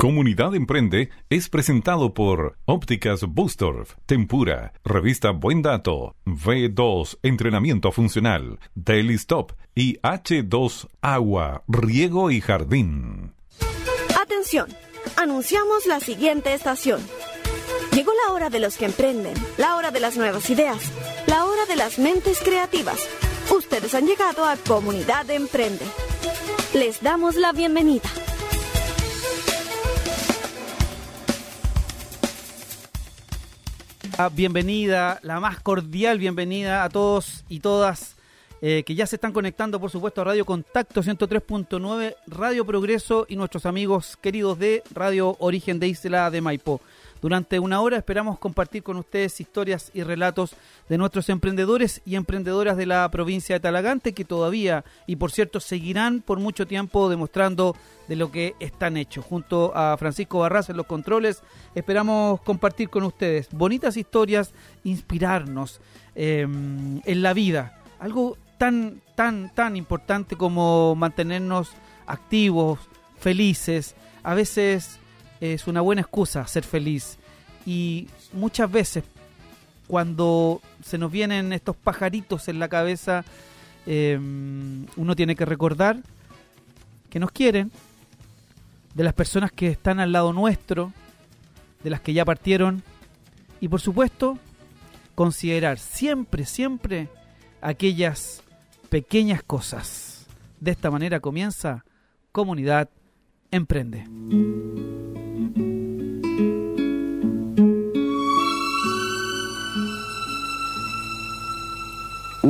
Comunidad Emprende es presentado por Ópticas Bustorf, Tempura, Revista Buen Dato, V2 Entrenamiento Funcional, Daily Stop y H2 Agua, Riego y Jardín. Atención, anunciamos la siguiente estación. Llegó la hora de los que emprenden, la hora de las nuevas ideas, la hora de las mentes creativas. Ustedes han llegado a Comunidad Emprende. Les damos la bienvenida. Bienvenida, la más cordial bienvenida a todos y todas eh, que ya se están conectando, por supuesto, a Radio Contacto 103.9, Radio Progreso y nuestros amigos queridos de Radio Origen de Isla de Maipo. Durante una hora esperamos compartir con ustedes historias y relatos de nuestros emprendedores y emprendedoras de la provincia de Talagante que todavía y por cierto seguirán por mucho tiempo demostrando de lo que están hechos. Junto a Francisco Barras en los controles esperamos compartir con ustedes bonitas historias, inspirarnos em, en la vida. Algo tan, tan, tan importante como mantenernos activos, felices. A veces es una buena excusa ser feliz. Y muchas veces cuando se nos vienen estos pajaritos en la cabeza, em, uno tiene que recordar que nos quieren, de las personas que están al lado nuestro, de las que ya partieron, y por supuesto, considerar siempre, siempre aquellas pequeñas cosas. De esta manera comienza Comunidad Emprende.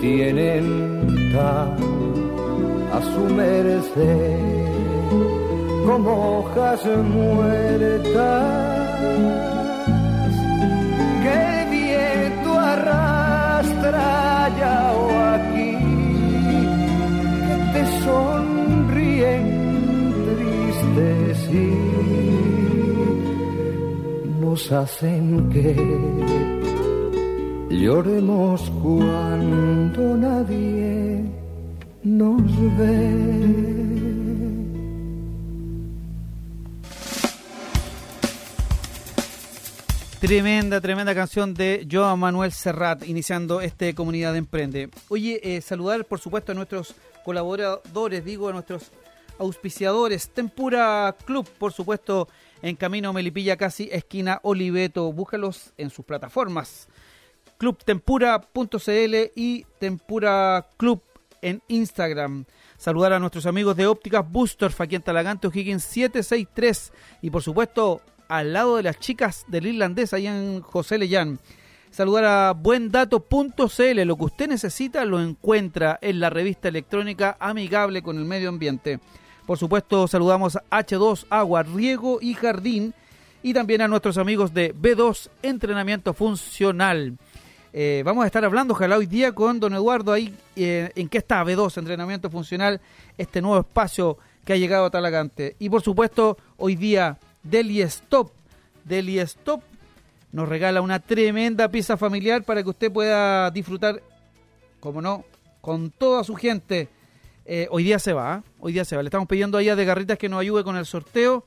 tienen tan a su merced como hojas muertas que el viento arrastra allá o aquí que te sonríen tristes y nos hacen que Lloremos cuando nadie nos ve. Tremenda, tremenda canción de Joan Manuel Serrat, iniciando este Comunidad de Emprende. Oye, eh, saludar por supuesto a nuestros colaboradores, digo, a nuestros auspiciadores. Tempura Club, por supuesto, en Camino Melipilla, casi esquina Oliveto. Búscalos en sus plataformas clubtempura.cl y Tempura Club en Instagram. Saludar a nuestros amigos de Ópticas Booster, aquí en Talagante, O'Higgins 763. Y por supuesto, al lado de las chicas del irlandés, allá en José Leyán. Saludar a buendato.cl. Lo que usted necesita lo encuentra en la revista electrónica amigable con el medio ambiente. Por supuesto, saludamos a H2 Agua, Riego y Jardín. Y también a nuestros amigos de B2 Entrenamiento Funcional. Eh, vamos a estar hablando, ojalá hoy día, con don Eduardo ahí, eh, en qué está B2, entrenamiento funcional, este nuevo espacio que ha llegado a Talagante. Y por supuesto, hoy día, Deli Stop. Deli Stop nos regala una tremenda pieza familiar para que usted pueda disfrutar, como no, con toda su gente. Eh, hoy día se va, hoy día se va. Le estamos pidiendo a ella de Garritas que nos ayude con el sorteo.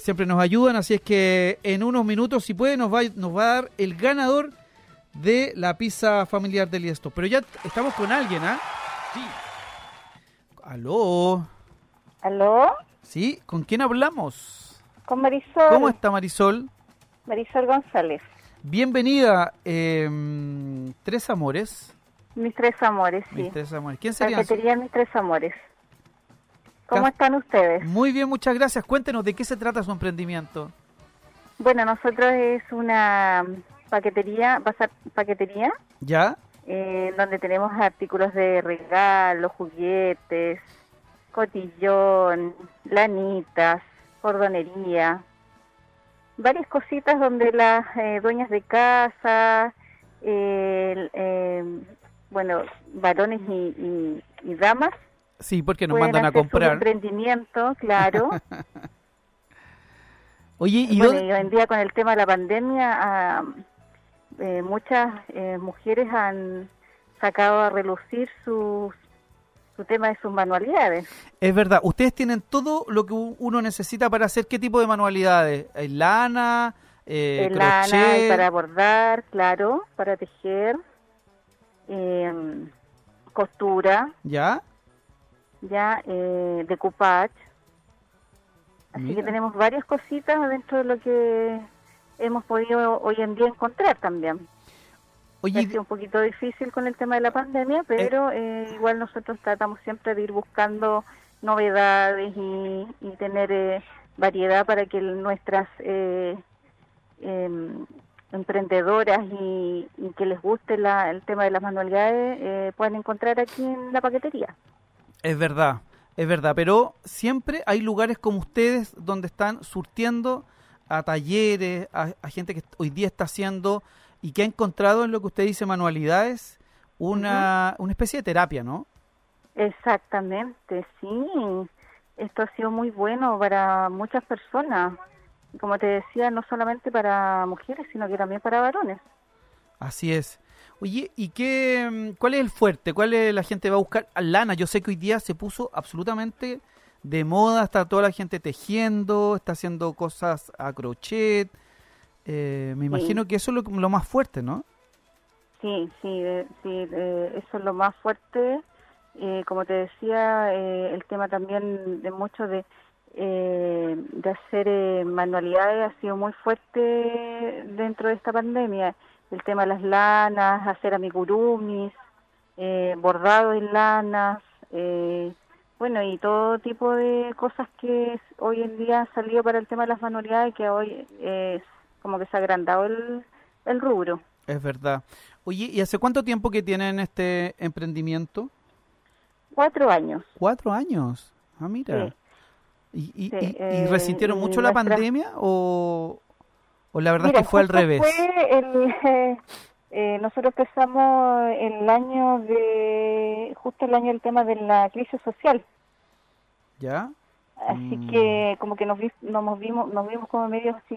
siempre nos ayudan, así es que en unos minutos, si puede, nos va, nos va a dar el ganador de la pizza familiar de Liesto. Pero ya estamos con alguien, ¿ah? Sí. ¿Aló? ¿Aló? ¿Sí? ¿Con quién hablamos? Con Marisol. ¿Cómo está Marisol? Marisol González. Bienvenida. eh, tres amores. Mis tres amores, sí. Mis tres amores. ¿Quién sería? Paquetería Mis tres amores. ¿Cómo están ustedes? Muy bien, muchas gracias. Cuéntenos de qué se trata su emprendimiento. Bueno, nosotros es una paquetería, bazar paquetería, ¿Ya? eh, donde tenemos artículos de regalo, juguetes, cotillón, lanitas, cordonería, varias cositas donde las eh, dueñas de casa, eh, eh, bueno, varones y, y- y damas Sí, porque nos mandan a comprar. emprendimiento, claro. Oye, ¿y bueno, dónde- y hoy en día con el tema de la pandemia, ah, eh, muchas eh, mujeres han sacado a relucir sus su tema de sus manualidades. Es verdad, ustedes tienen todo lo que uno necesita para hacer qué tipo de manualidades. ¿Eh, Lana, eh, Eh, lana crochet. y para bordar, claro, para tejer, eh, costura, ¿Ya? ya, eh, decoupage. Así Mira. que tenemos varias cositas dentro de lo que hemos podido hoy en día encontrar también. Oye, ha sido un poquito difícil con el tema de la pandemia, pero eh, igual nosotros tratamos siempre de ir buscando novedades y, y tener eh, variedad para que nuestras eh, em, emprendedoras y, y que les guste la- el tema de las manualidades eh, puedan encontrar aquí en la paquetería. es verdad, es verdad, pero siempre hay lugares como ustedes donde están surtiendo a talleres, a, a gente que hoy día está haciendo y que ha encontrado en lo que usted dice manualidades una, una especie de terapia, ¿no? Exactamente, sí. Esto ha sido muy bueno para muchas personas. Como te decía, no solamente para mujeres, sino que también para varones. Así es. Oye, ¿y qué, mm, cuál es el fuerte? ¿Cuál es la gente va a buscar? Lana, yo sé que hoy día se puso absolutamente de moda, está toda la gente tejiendo, está haciendo cosas a crochet. Eh, me imagino que eso es lo, lo más fuerte, ¿no? Sí, sí, eh, sí, eh, eso es lo más fuerte. Eh, como te decía, eh, el tema también de mucho de, eh, de hacer eh, manualidades ha sido muy fuerte dentro de esta pandemia. El tema de las lanas, hacer amigurumis, eh, bordado en lanas, eh, bueno, y todo tipo de cosas que hoy en día han salido para el tema de las manualidades que hoy es como que se ha agrandado el, el rubro. Es verdad. Oye, ¿y hace cuánto tiempo que tienen este emprendimiento? Cuatro años. Cuatro años. Ah, mira. Sí. ¿Y, y, Sí, y- y eh, resintieron mucho la pandemia o, o la verdad Mira, es que fue al revés? fue el, eh, eh, nosotros empezamos el año de, justo el año del tema de la crisis social. ¿Ya? Así Mm. que como que nos, vi- nos vimos nos vimos como medio si,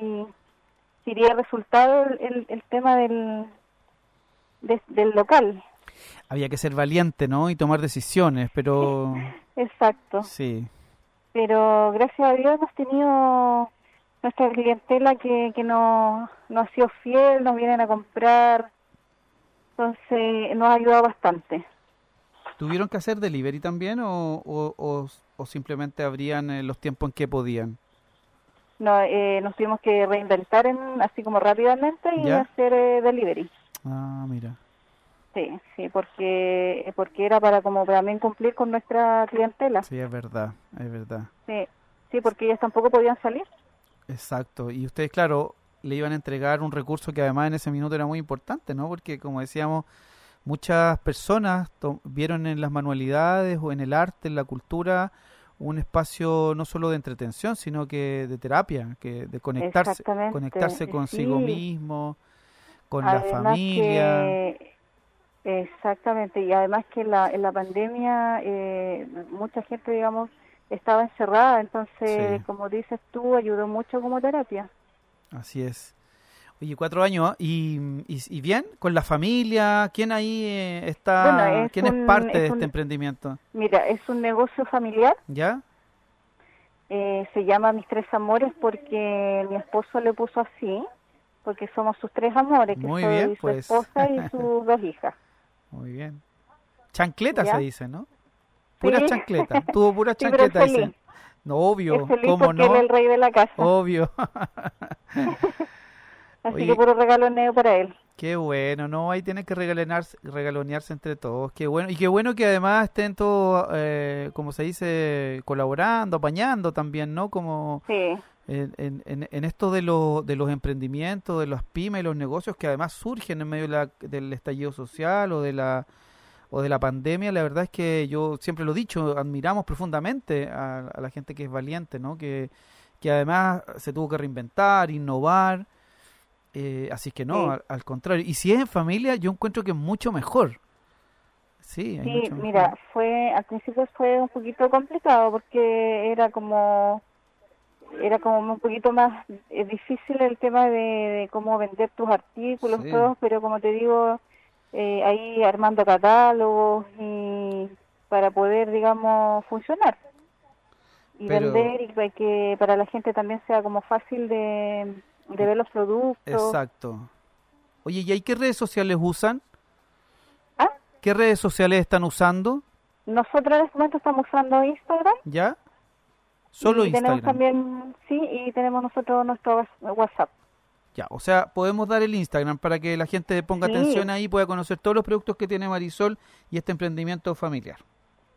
si iría resultado el, el, tema del, de- del local. Había que ser valiente, ¿no? Y tomar decisiones, pero Exacto. sí. pero gracias a Dios hemos tenido nuestra clientela que, que nos, nos ha sido fiel, nos vienen a comprar, entonces nos ha ayudado bastante. ¿Tuvieron que hacer delivery también o, o, o- o simplemente abrían eh, los tiempos en que podían? No, eh, nos tuvimos que reinventar en, así como rápidamente y ¿Ya? hacer eh, delivery. Ah, mira. Sí, sí, porque porque era para como también cumplir con nuestra clientela. Sí, es verdad, es verdad. Sí, sí, porque ellas tampoco podían salir. Exacto. Y ustedes, claro, le iban a entregar un recurso que además en ese minuto era muy importante, ¿no? Porque, como decíamos, muchas personas vieron en las manualidades o en el arte, en la cultura, un espacio no solo de entretención, sino que de terapia, que de conectarse, conectarse consigo sí. mismo, con la familia. que- exactamente, y además que la, en la pandemia eh, mucha gente, digamos, estaba encerrada, entonces, Sí. como dices tú, ayudó mucho como terapia. Así es. Oye, cuatro años, ¿ah? ¿y, y, y bien? ¿Con la familia? ¿Quién ahí eh, está? Bueno, es ¿Quién es parte es de un- este emprendimiento? Mira, es un negocio familiar, ¿Ya? eh, se llama Mis Tres Amores porque mi esposo le puso así, porque somos sus tres amores, que Muy soy bien, su pues. esposa y sus dos hijas. Muy bien. Chancleta ¿Ya? se dice, ¿no? Pura Sí. chancleta. Tuvo pura Sí, pero chancleta, feliz. dice. No, obvio, es ¿cómo él no? es el rey de la casa. Obvio. Así Oye. que puro regalo neo para él. Qué bueno, no, ahí tienen que regalonearse, regalonearse entre todos, qué bueno, y qué bueno que además estén todos, eh, como se dice, colaborando, apañando también, ¿no? Como Sí, en, en, en- esto de, los de los emprendimientos, de las pymes y los negocios que además surgen en medio de la- del estallido social o de la o de la pandemia, la verdad es que yo siempre lo he dicho, admiramos profundamente a, a la gente que es valiente, ¿no? Que, que además se tuvo que reinventar, innovar, eh, así que no, Sí. al, al contrario. Y si es en familia, yo encuentro que es mucho mejor. Sí, sí, mucho mejor. mira, fue al principio fue un poquito complicado porque era como era como un poquito más eh, difícil el tema de, de cómo vender tus artículos, Sí. todos, pero como te digo, eh, ahí armando catálogos y para poder, digamos, funcionar y Pero- vender y para que para la gente también sea como fácil de, de ver los productos. Exacto. Oye, ¿y ahí qué redes sociales usan? ¿Ah? ¿Qué redes sociales están usando? Nosotros en este momento estamos usando Instagram. ¿Ya? Solo y tenemos Instagram. también, sí, y tenemos nosotros nuestro WhatsApp. Ya, o sea, podemos dar el Instagram para que la gente ponga Sí. atención ahí y pueda conocer todos los productos que tiene Marisol y este emprendimiento familiar.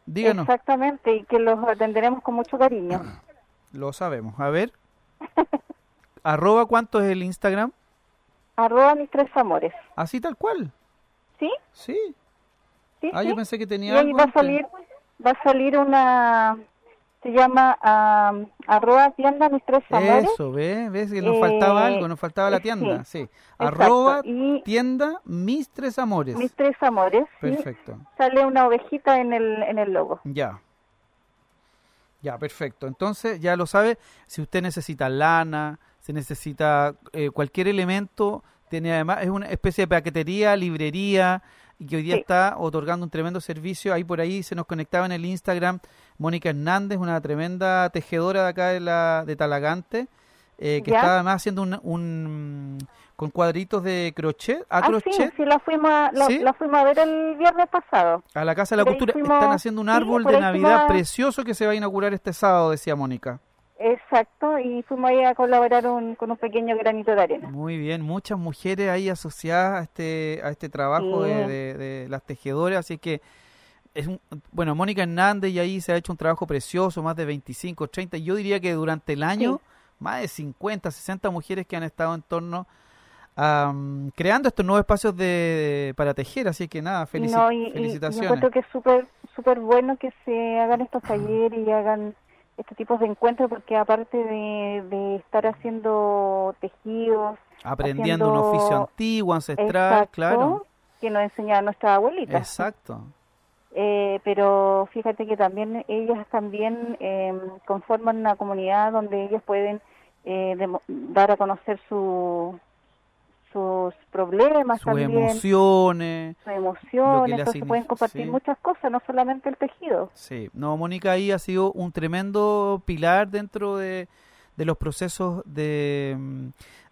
Díganos, Exactamente, y que los atenderemos con mucho cariño. lo sabemos. A ver. Arroba, ¿cuánto es el Instagram? Arroba mis tres amores. Así tal cual. ¿Sí? Sí. Sí, Ah, sí. yo pensé que Y tenía ahí algo va a antes. salir, va a salir una, se llama am, arroba tienda mis tres amores. Eso, ¿ves? ¿Ves que nos faltaba Eh, algo? Nos faltaba la tienda. Sí. Arroba Y- tienda mis tres amores. Mis tres amores. Perfecto. sale una ovejita en el, en el logo. Ya. Ya, perfecto. Entonces, ya lo sabe, si usted necesita lana, si necesita eh, cualquier elemento, tiene además, es una especie de paquetería, librería, y que hoy día Sí. está otorgando un tremendo servicio. Ahí por ahí se nos conectaba en el Instagram Mónica Hernández, una tremenda tejedora de acá de, la, de Talagante, eh, que ¿Ya? está además haciendo un, un- con cuadritos de crochet, a Ah, crochet, sí, la fuimos, a, la, ¿Sí? la fuimos a ver el viernes pasado. a la Casa de la Costura. fuimos- Están haciendo un árbol de Navidad fuimos- precioso que se va a inaugurar este sábado, decía Mónica. Exacto, y fuimos ahí a colaborar un- con un pequeño granito de arena. Muy bien, muchas mujeres ahí asociadas a este, a este trabajo Sí. de, de- de las tejedoras, así que es un, bueno, Mónica Hernández y ahí se ha hecho un trabajo precioso, más de 25, 30, yo diría que durante el año más de 50, 60 mujeres que han estado en torno a mm, creando estos nuevos espacios de, para tejer, así que nada, felici- No, y, y- y felicitaciones. encuentro que es súper súper bueno que se hagan estos talleres y hagan estos tipos de encuentros porque aparte de, de estar haciendo tejidos, Aprendiendo un haciendo- oficio antiguo, ancestral, exacto, claro. que nos enseñaba nuestra abuelita. Exacto. Eh, pero fíjate que también ellas también eh, conforman una comunidad donde ellas pueden eh, dar a conocer su, sus problemas Sus también, emociones. sus emociones, entonces pueden compartir sí. muchas cosas, no solamente el tejido. Sí, no, Mónica ahí ha sido un tremendo pilar dentro de, de los procesos de, mm,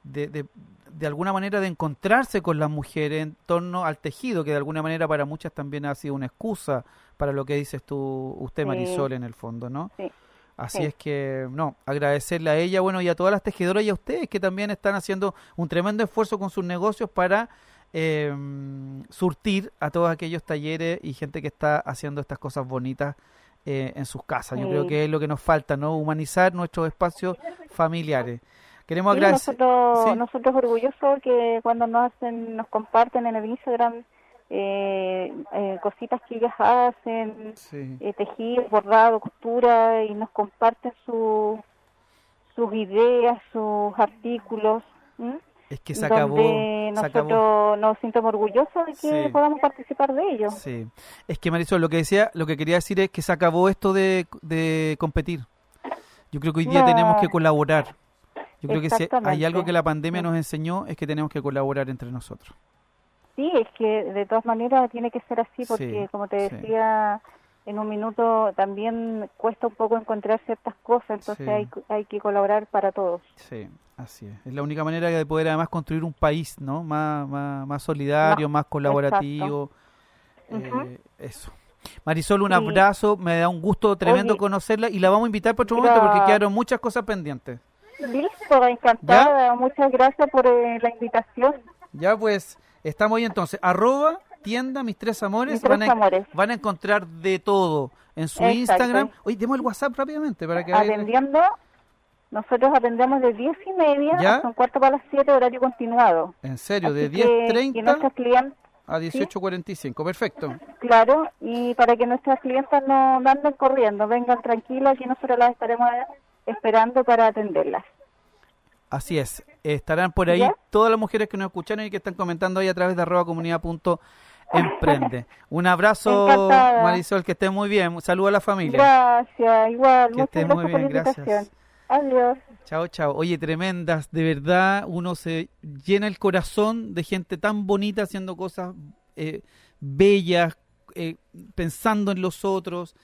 de, de, de alguna manera de encontrarse con las mujeres en torno al tejido, que de alguna manera para muchas también ha sido una excusa para lo que dices tú, usted Sí. Marisol, en el fondo, ¿no? Sí. Así Sí. es que, no, agradecerle a ella, bueno, y a todas las tejedoras y a ustedes que también están haciendo un tremendo esfuerzo con sus negocios para eh, surtir a todos aquellos talleres y gente que está haciendo estas cosas bonitas eh, en sus casas. Yo Sí. creo que es lo que nos falta, ¿no? Humanizar nuestros espacios familiares. Queremos Sí, agradecer. nosotros, nosotros orgullosos que cuando nos hacen, nos comparten en el Instagram eh, eh, cositas que ellas hacen, Sí. eh, tejido, bordado, costura y nos comparten su, sus ideas, sus artículos. ¿m? Es que se acabó. donde se acabó. nosotros nos sentimos orgullosos de que Sí. podamos participar de ello. Sí. Es que Marisol, lo que decía, lo que quería decir es que se acabó esto de, de competir. Yo creo que hoy día No. tenemos que colaborar. Yo creo que si hay algo que la pandemia nos enseñó es que tenemos que colaborar entre nosotros. Sí, es que de todas maneras tiene que ser así porque, Sí, como te sí. decía en un minuto, también cuesta un poco encontrar ciertas cosas, entonces Sí. hay, hay que colaborar para todos. Sí, así es. Es la única manera de poder además construir un país, ¿no? Más, más, más solidario, No, más colaborativo. Eh, eso. Marisol, un abrazo, me da un gusto tremendo Oye. conocerla y la vamos a invitar por otro momento porque quedaron muchas cosas pendientes. Listo, encantada. Muchas gracias por eh, la invitación. Ya pues, estamos ahí entonces. Arroba tienda mis tres amores. Mis tres van, a, amores. van a encontrar de todo en su Exacto. Instagram. Oye, demos el WhatsApp rápidamente para que Atendiendo, nosotros atendemos de 10 y media ¿Ya? hasta un cuarto para las 7, horario continuado. En serio, de Así y 10.30 nuestros clientes, a 18.45. Perfecto. claro, y para que nuestras clientas no, no anden corriendo, vengan tranquilas y nosotros las estaremos esperando para atenderlas. Así es. Estarán por ahí todas las mujeres que nos escucharon y que están comentando ahí a través de arroba comunidad punto emprende. Un abrazo, Encantada. Marisol, que esté muy bien. Un saludo a la familia. Gracias, igual. Que gracias muy bien, gracias. Adiós. Chao, chao. Oye, tremendas, de verdad, uno se llena el corazón de gente tan bonita haciendo cosas eh, bellas, eh, pensando en los otros.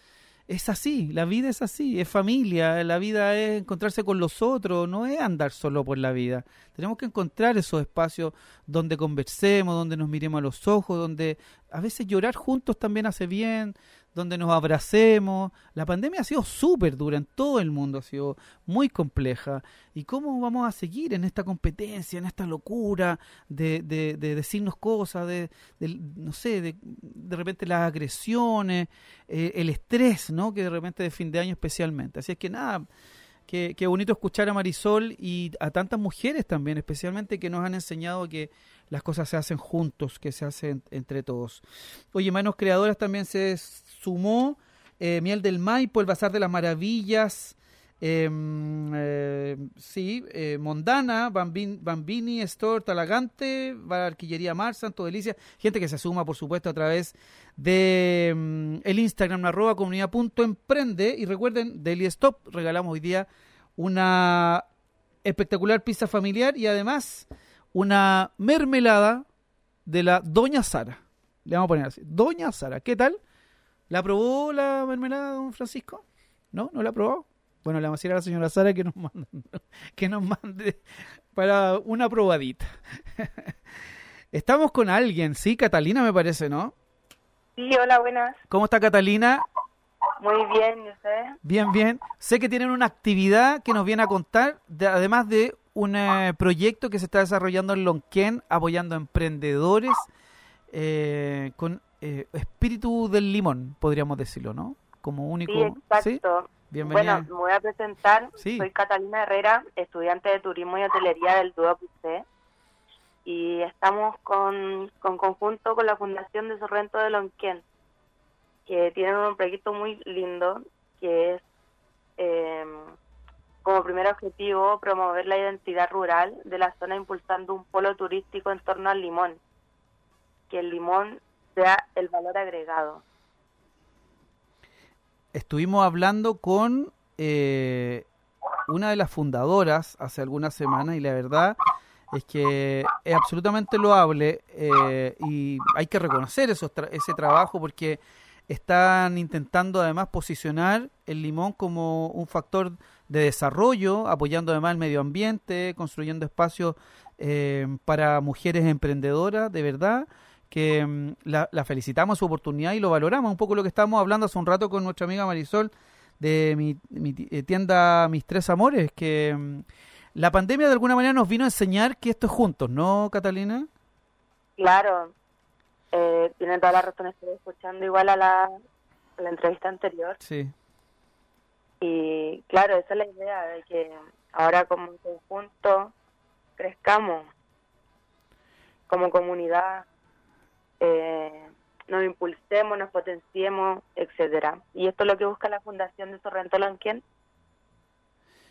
Es así, la vida es así, es familia, la vida es encontrarse con los otros, no es andar solo por la vida. Tenemos que encontrar esos espacios donde conversemos, donde nos miremos a los ojos, donde a veces llorar juntos también hace bien, donde nos abracemos. La pandemia ha sido súper dura en todo el mundo, ha sido muy compleja. ¿Y cómo vamos a seguir en esta competencia, en esta locura de, de, de decirnos cosas, de, de, no sé, de, de repente las agresiones, eh, el estrés, ¿no? Que de repente de fin de año especialmente. Así es que nada, qué, bonito escuchar a Marisol y a tantas mujeres también, especialmente que nos han enseñado que las cosas se hacen juntos, que se hacen entre todos. Oye, Manos Creadoras también se sumó, eh, Miel del Maipo, el Bazar de las Maravillas, eh, eh, sí, eh, Mondana, Bambin- Bambini, Store, Talagante, Barquillería Mar, Santo Delicia, gente que se suma, por supuesto, a través de mm, el Instagram, arroba comunidad.emprende, y recuerden, Daily Stop, regalamos hoy día una espectacular pizza familiar y además una mermelada de la Doña Sara. Le vamos a poner así. Doña Sara, ¿qué tal? ¿La probó la mermelada, don Francisco? ¿No? ¿No la probó? Bueno, le vamos a decir a la señora Sara que nos mande, que nos mande para una probadita. Estamos con alguien, sí, Catalina me parece, ¿no? Sí, hola, buenas. ¿Cómo está Catalina? Muy bien, ¿y usted? Bien, bien. Sé que tienen una actividad que nos viene a contar, de- además de un eh, proyecto que se está desarrollando en Lonquén, apoyando a emprendedores eh, con eh, espíritu del limón, podríamos decirlo, ¿no? Como único. Sí, exacto. Bienvenida. Bueno, me voy a presentar. Sí. Soy Catalina Herrera, estudiante de Turismo y Hotelería del DUOC UC. Y estamos con, con conjunto con la Fundación de Sorrento de Lonquén, que tienen un proyecto muy lindo, que es eh, como primer objetivo promover la identidad rural de la zona impulsando un polo turístico en torno al limón, que el limón sea el valor agregado. Estuvimos hablando con eh, una de las fundadoras hace algunas semanas y la verdad es que es absolutamente loable eh, y hay que reconocer esos ese trabajo porque están intentando además posicionar el limón como un factor de desarrollo, apoyando además el medio ambiente, construyendo espacios eh, para mujeres emprendedoras, de verdad que mm, la, la felicitamos su oportunidad y lo valoramos. Un poco lo que estábamos hablando hace un rato con nuestra amiga Marisol de mi, eh, tienda Mis Tres Amores, que mm, la pandemia de alguna manera nos vino a enseñar que esto es juntos, ¿no, Catalina? Claro, eh, tienen toda la razón, estoy escuchando igual a la, a la entrevista anterior Sí. y claro, esa es la idea de que ahora como conjunto crezcamos como comunidad, eh, nos impulsemos, nos potenciemos, etcétera. Y esto es lo que busca la Fundación de Sorrento Lonquén,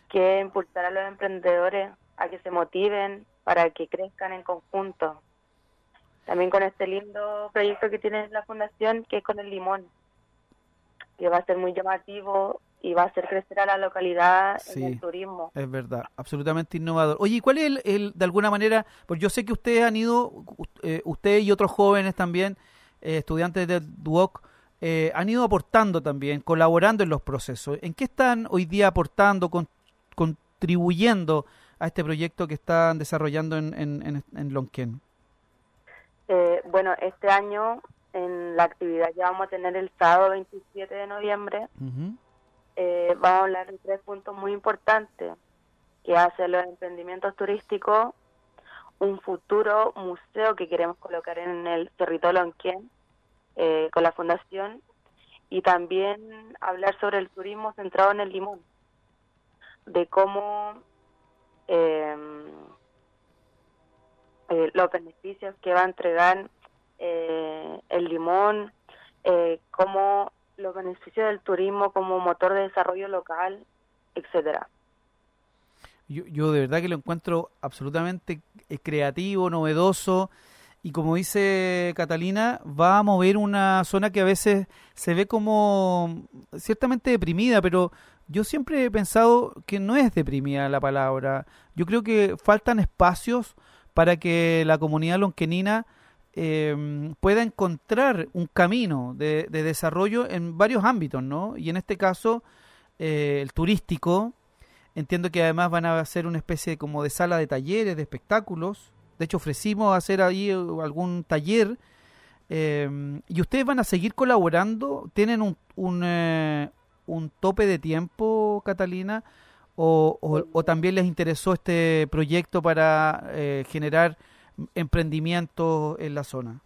que es impulsar a los emprendedores a que se motiven para que crezcan en conjunto. También con este lindo proyecto que tiene la Fundación, que es con el limón, que va a ser muy llamativo y va a hacer crecer a la localidad Sí. en el turismo. Es verdad, absolutamente innovador. Oye, ¿y cuál es el, el- de alguna manera, pues yo sé que ustedes han ido, eh, usted y otros jóvenes también, eh, estudiantes del DUOC, eh, han ido aportando también, colaborando en los procesos. ¿En qué están hoy día aportando, con- contribuyendo a este proyecto que están desarrollando en, en, en, en Lonquén? Eh, bueno, este año en la actividad que vamos a tener el sábado 27 de noviembre, eh, vamos a hablar de tres puntos muy importantes que hace los emprendimientos turísticos, un futuro museo que queremos colocar en el Cerrito Lonquien eh, con la fundación y también hablar sobre el turismo centrado en el limón, de cómo em, eh, los beneficios que va a entregar eh, el limón, eh, cómo los beneficios del turismo como motor de desarrollo local, etcétera. Yo, yo de verdad que lo encuentro absolutamente creativo, novedoso y como dice Catalina, va a mover una zona que a veces se ve como ciertamente deprimida, pero yo siempre he pensado que no es deprimida la palabra. Yo creo que faltan espacios para que la comunidad lonquenina eh, pueda encontrar un camino de, desarrollo en varios ámbitos, ¿no? Y en este caso, eh, el turístico, entiendo que además van a ser una especie como de sala de talleres, de espectáculos, de hecho, ofrecimos hacer ahí uh, algún taller. Em, ¿Y ustedes van a seguir colaborando? ¿Tienen un, un, eh, un tope de tiempo, Catalina? O, o, también les interesó este proyecto para eh, generar emprendimientos en la zona?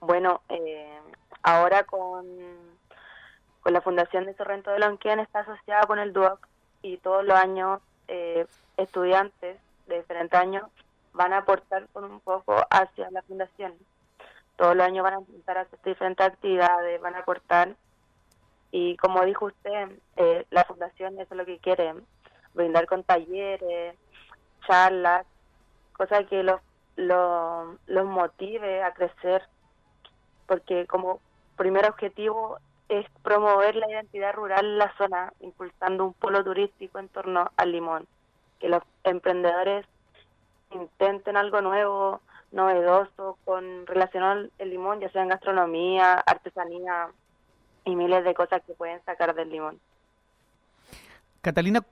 Bueno, eh, ahora con, con la Fundación de Sorrento de Lonquén está asociada con el DUOC y todos los años estudiantes de diferentes años van a aportar con un poco hacia la fundación. Todos los años van a intentar hacer diferentes actividades, van a aportar. Y como dijo usted, eh, la fundación eso es lo que quiere, brindar con talleres, charlas, cosas que los, los, motive a crecer, porque como primer objetivo es promover la identidad rural en la zona, impulsando un polo turístico en torno al limón, que los emprendedores intenten algo nuevo, novedoso, con relacionado al limón, ya sea en gastronomía, artesanía y miles de cosas que pueden sacar del limón. Catalina,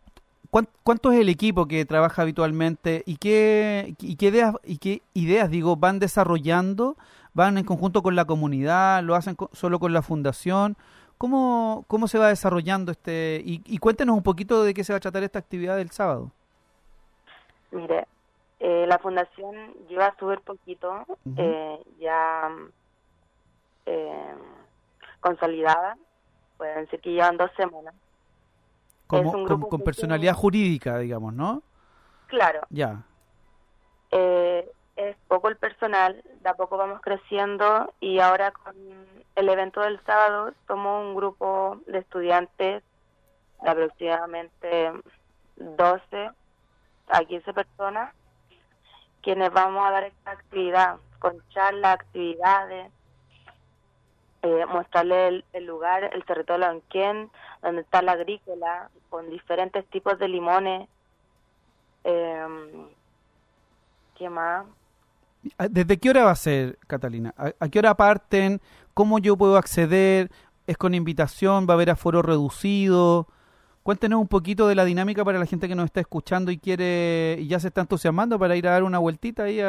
¿cuánto es el equipo que trabaja habitualmente y qué, y qué ideas y qué ideas digo van desarrollando? ¿Van en conjunto con la comunidad? ¿Lo hacen solo con la fundación? ¿Cómo, cómo se va desarrollando este? Y, y cuéntenos un poquito de qué se va a tratar esta actividad del sábado. Mire, eh, la fundación lleva subir poquito, eh, ya eh, consolidada, pueden decir que llevan dos semanas. Como, con, personalidad jurídica, digamos, ¿no? Claro. Ya. es poco el personal, de a poco vamos creciendo y ahora con el evento del sábado somos un grupo de estudiantes de aproximadamente 12 a 15 personas quienes vamos a dar esta actividad, con charlas, actividades, mostrarle el, lugar, el territorio Lonquén, donde está la agrícola, con diferentes tipos de limones. Eh, ¿Qué más? ¿Desde qué hora va a ser, Catalina? ¿A, qué hora parten? ¿Cómo yo puedo acceder? ¿Es con invitación? ¿Va a haber aforo reducido? Cuéntenos un poquito de la dinámica para la gente que nos está escuchando y quiere y ya se está entusiasmando para ir a dar una vueltita ahí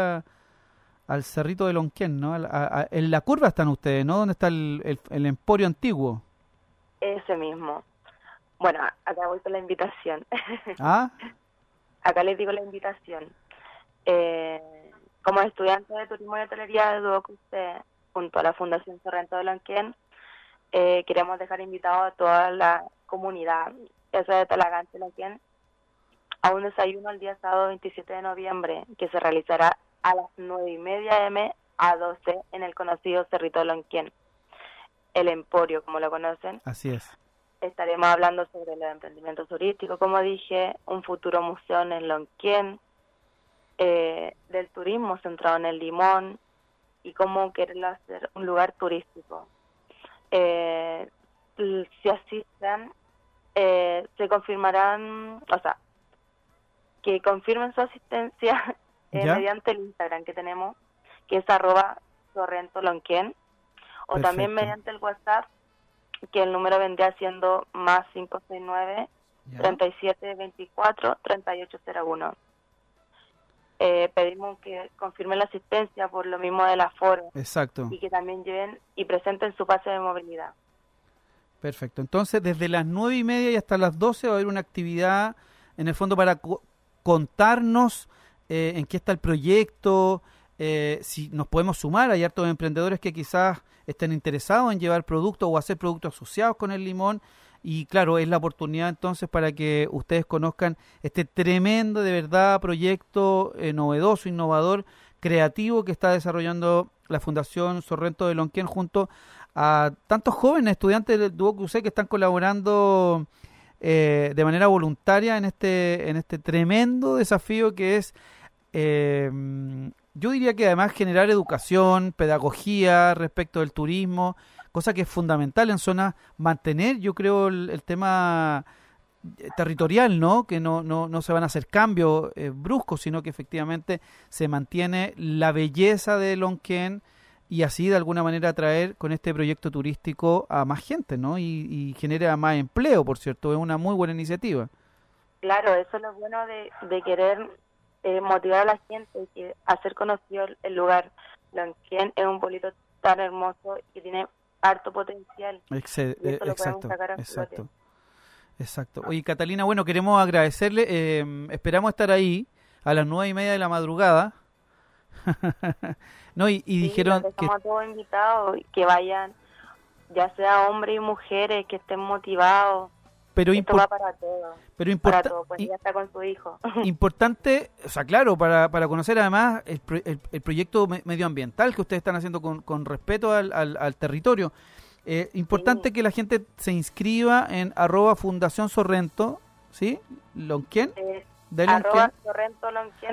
al Cerrito de Lonquén, ¿no? en la curva están ustedes, ¿no? ¿Dónde está el, emporio antiguo? Ese mismo. Bueno, acá voy con la invitación. ¿Ah? Acá les digo la invitación. Eh, como estudiante de turismo y hotelería de usted junto a la Fundación Cerrito de Lonquén, eh, queremos dejar invitado a toda la comunidad eso de Talagante quien a un desayuno el día sábado 27 de noviembre, que se realizará a las 9 y media m a 12 en el conocido Cerrito Lonquien, el Emporio, como lo conocen. Así es. Estaremos hablando sobre los emprendimientos turísticos, como dije, un futuro museo en Lonquien, eh, del turismo centrado en el limón y cómo quererlo hacer un lugar turístico. Eh, si asisten, eh, se confirmarán, o sea, que confirmen su asistencia eh, mediante el Instagram que tenemos, que es arroba Sorrento Lonquien, o también mediante el WhatsApp, que el número vendría siendo más 569 3724 3801. eh, pedimos que confirmen la asistencia por lo mismo del aforo Exacto. y que también lleven y presenten su pase de movilidad. Perfecto. Entonces, desde las nueve y media y hasta las 12 va a haber una actividad, en el fondo, para co- contarnos eh, en qué está el proyecto, eh, si nos podemos sumar. Hay hartos emprendedores que quizás estén interesados en llevar productos o hacer productos asociados con el limón. Y claro, es la oportunidad entonces para que ustedes conozcan este tremendo, de verdad, proyecto eh, novedoso, innovador, creativo que está desarrollando la Fundación Sorrento de Lonquén junto a tantos jóvenes estudiantes del Duoc que están colaborando eh, de manera voluntaria en este, en este tremendo desafío que es, eh, yo diría que además generar educación, pedagogía respecto del turismo, cosa que es fundamental en zonas, mantener, yo creo, el, tema eh, territorial, ¿no? Que no, no, no se van a hacer cambios eh, bruscos, sino que efectivamente se mantiene la belleza de Lonquén y así de alguna manera atraer con este proyecto turístico a más gente, ¿no? Y, y genera más empleo, por cierto, es una muy buena iniciativa. Claro, eso es lo bueno de, de querer eh, motivar a la gente y hacer conocido el, lugar. Lonquén es un pueblito tan hermoso y tiene harto potencial. Eh, exacto, exacto. Exacto. Oye, Catalina, bueno, queremos agradecerle. eh, esperamos estar ahí a las nueve y media de la madrugada. no, y, y Sí, dijeron que Estamos todos invitados que vayan, ya sea hombres y mujeres, que estén motivados. pero, Esto va para todos. pero Para importa- todos, pues ya está con su hijo. importante, o sea, claro, para, para conocer además el, pro- el- el proyecto me- medioambiental que ustedes están haciendo con, con respeto al, al- al territorio. Eh, importante Sí. que la gente se inscriba en arroba Fundación Sorrento, ¿sí? Lonquén, Eh, de arroba. Sorrento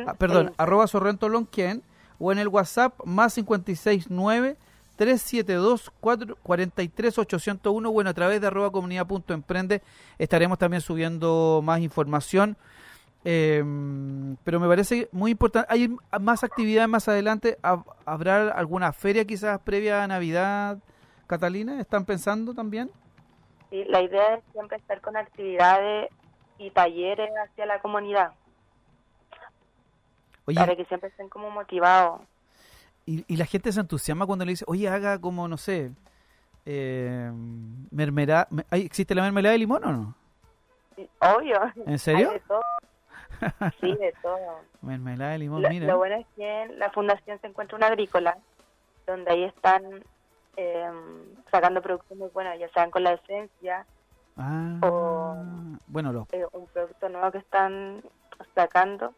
Ah, perdón, arroba Sorrento Lonquén, o en el WhatsApp más 569 372 43 801 bueno, a través de arroba comunidad.emprende estaremos también subiendo más información. Eh, pero me parece muy importante. ¿Hay más actividades más adelante? ¿Hab- ¿Habrá alguna feria quizás previa a Navidad, Catalina? ¿Están pensando también? Sí, la idea es siempre estar con actividades y talleres hacia la comunidad, Oye, para que siempre estén como motivados. y, y la gente se entusiasma cuando le dice, oye, haga como, no sé, eh, mermelada. me- ¿hay- ¿Existe la mermelada de limón o no? Obvio. ¿En serio? Hay de todo. Sí, de todo. Mermelada de limón, Lo, mira. lo bueno es que en la fundación se encuentra una agrícola, donde ahí están eh, sacando productos muy buenos, ya sean con la esencia, Ah, o- bueno, los eh, un producto nuevo que están sacando,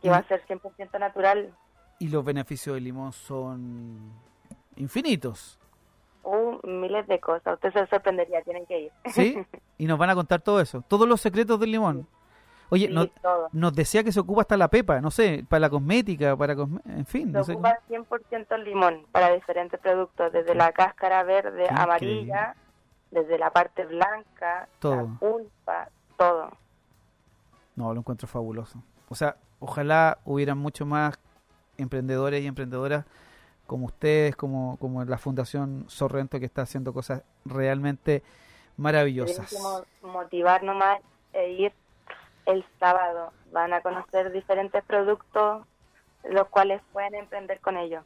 que Y- va a ser 100% natural. y los beneficios del limón son infinitos, Uh, miles de cosas. Usted se sorprendería, tienen que ir. ¿sí? y nos van a contar todo eso, todos los secretos del limón. Oye, Sí, no- todo. nos decía que se ocupa hasta la pepa, no sé, para la cosmética, para cosme- en fin, Se no sé. ocupa 100% el limón para diferentes productos, desde la cáscara verde, Qué amarilla, desde la parte blanca, Todo. la pulpa, todo. No, lo encuentro fabuloso. O sea, ojalá hubieran mucho más emprendedores y emprendedoras como ustedes, como, como la Fundación Sorrento, que está haciendo cosas realmente maravillosas. Motivar nomás e ir el sábado. Van a conocer diferentes productos, los cuales pueden emprender con ellos.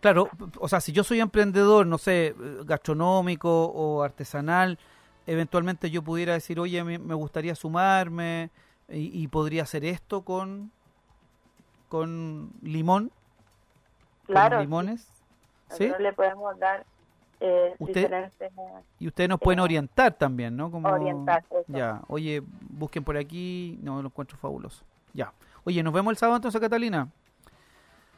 Claro, o sea, si yo soy emprendedor, no sé, gastronómico o artesanal, eventualmente yo pudiera decir, oye, me me gustaría sumarme y, y podría hacer esto con, con limón, Claro, con sí. limones, ¿sí? nosotros le podemos dar eh, Usted- diferentes... Y ustedes nos pueden Eh, orientar también, ¿no? Como, orientar, eso. Ya, oye, busquen por aquí, no lo encuentro fabuloso. Ya. Oye, nos vemos el sábado entonces, Catalina.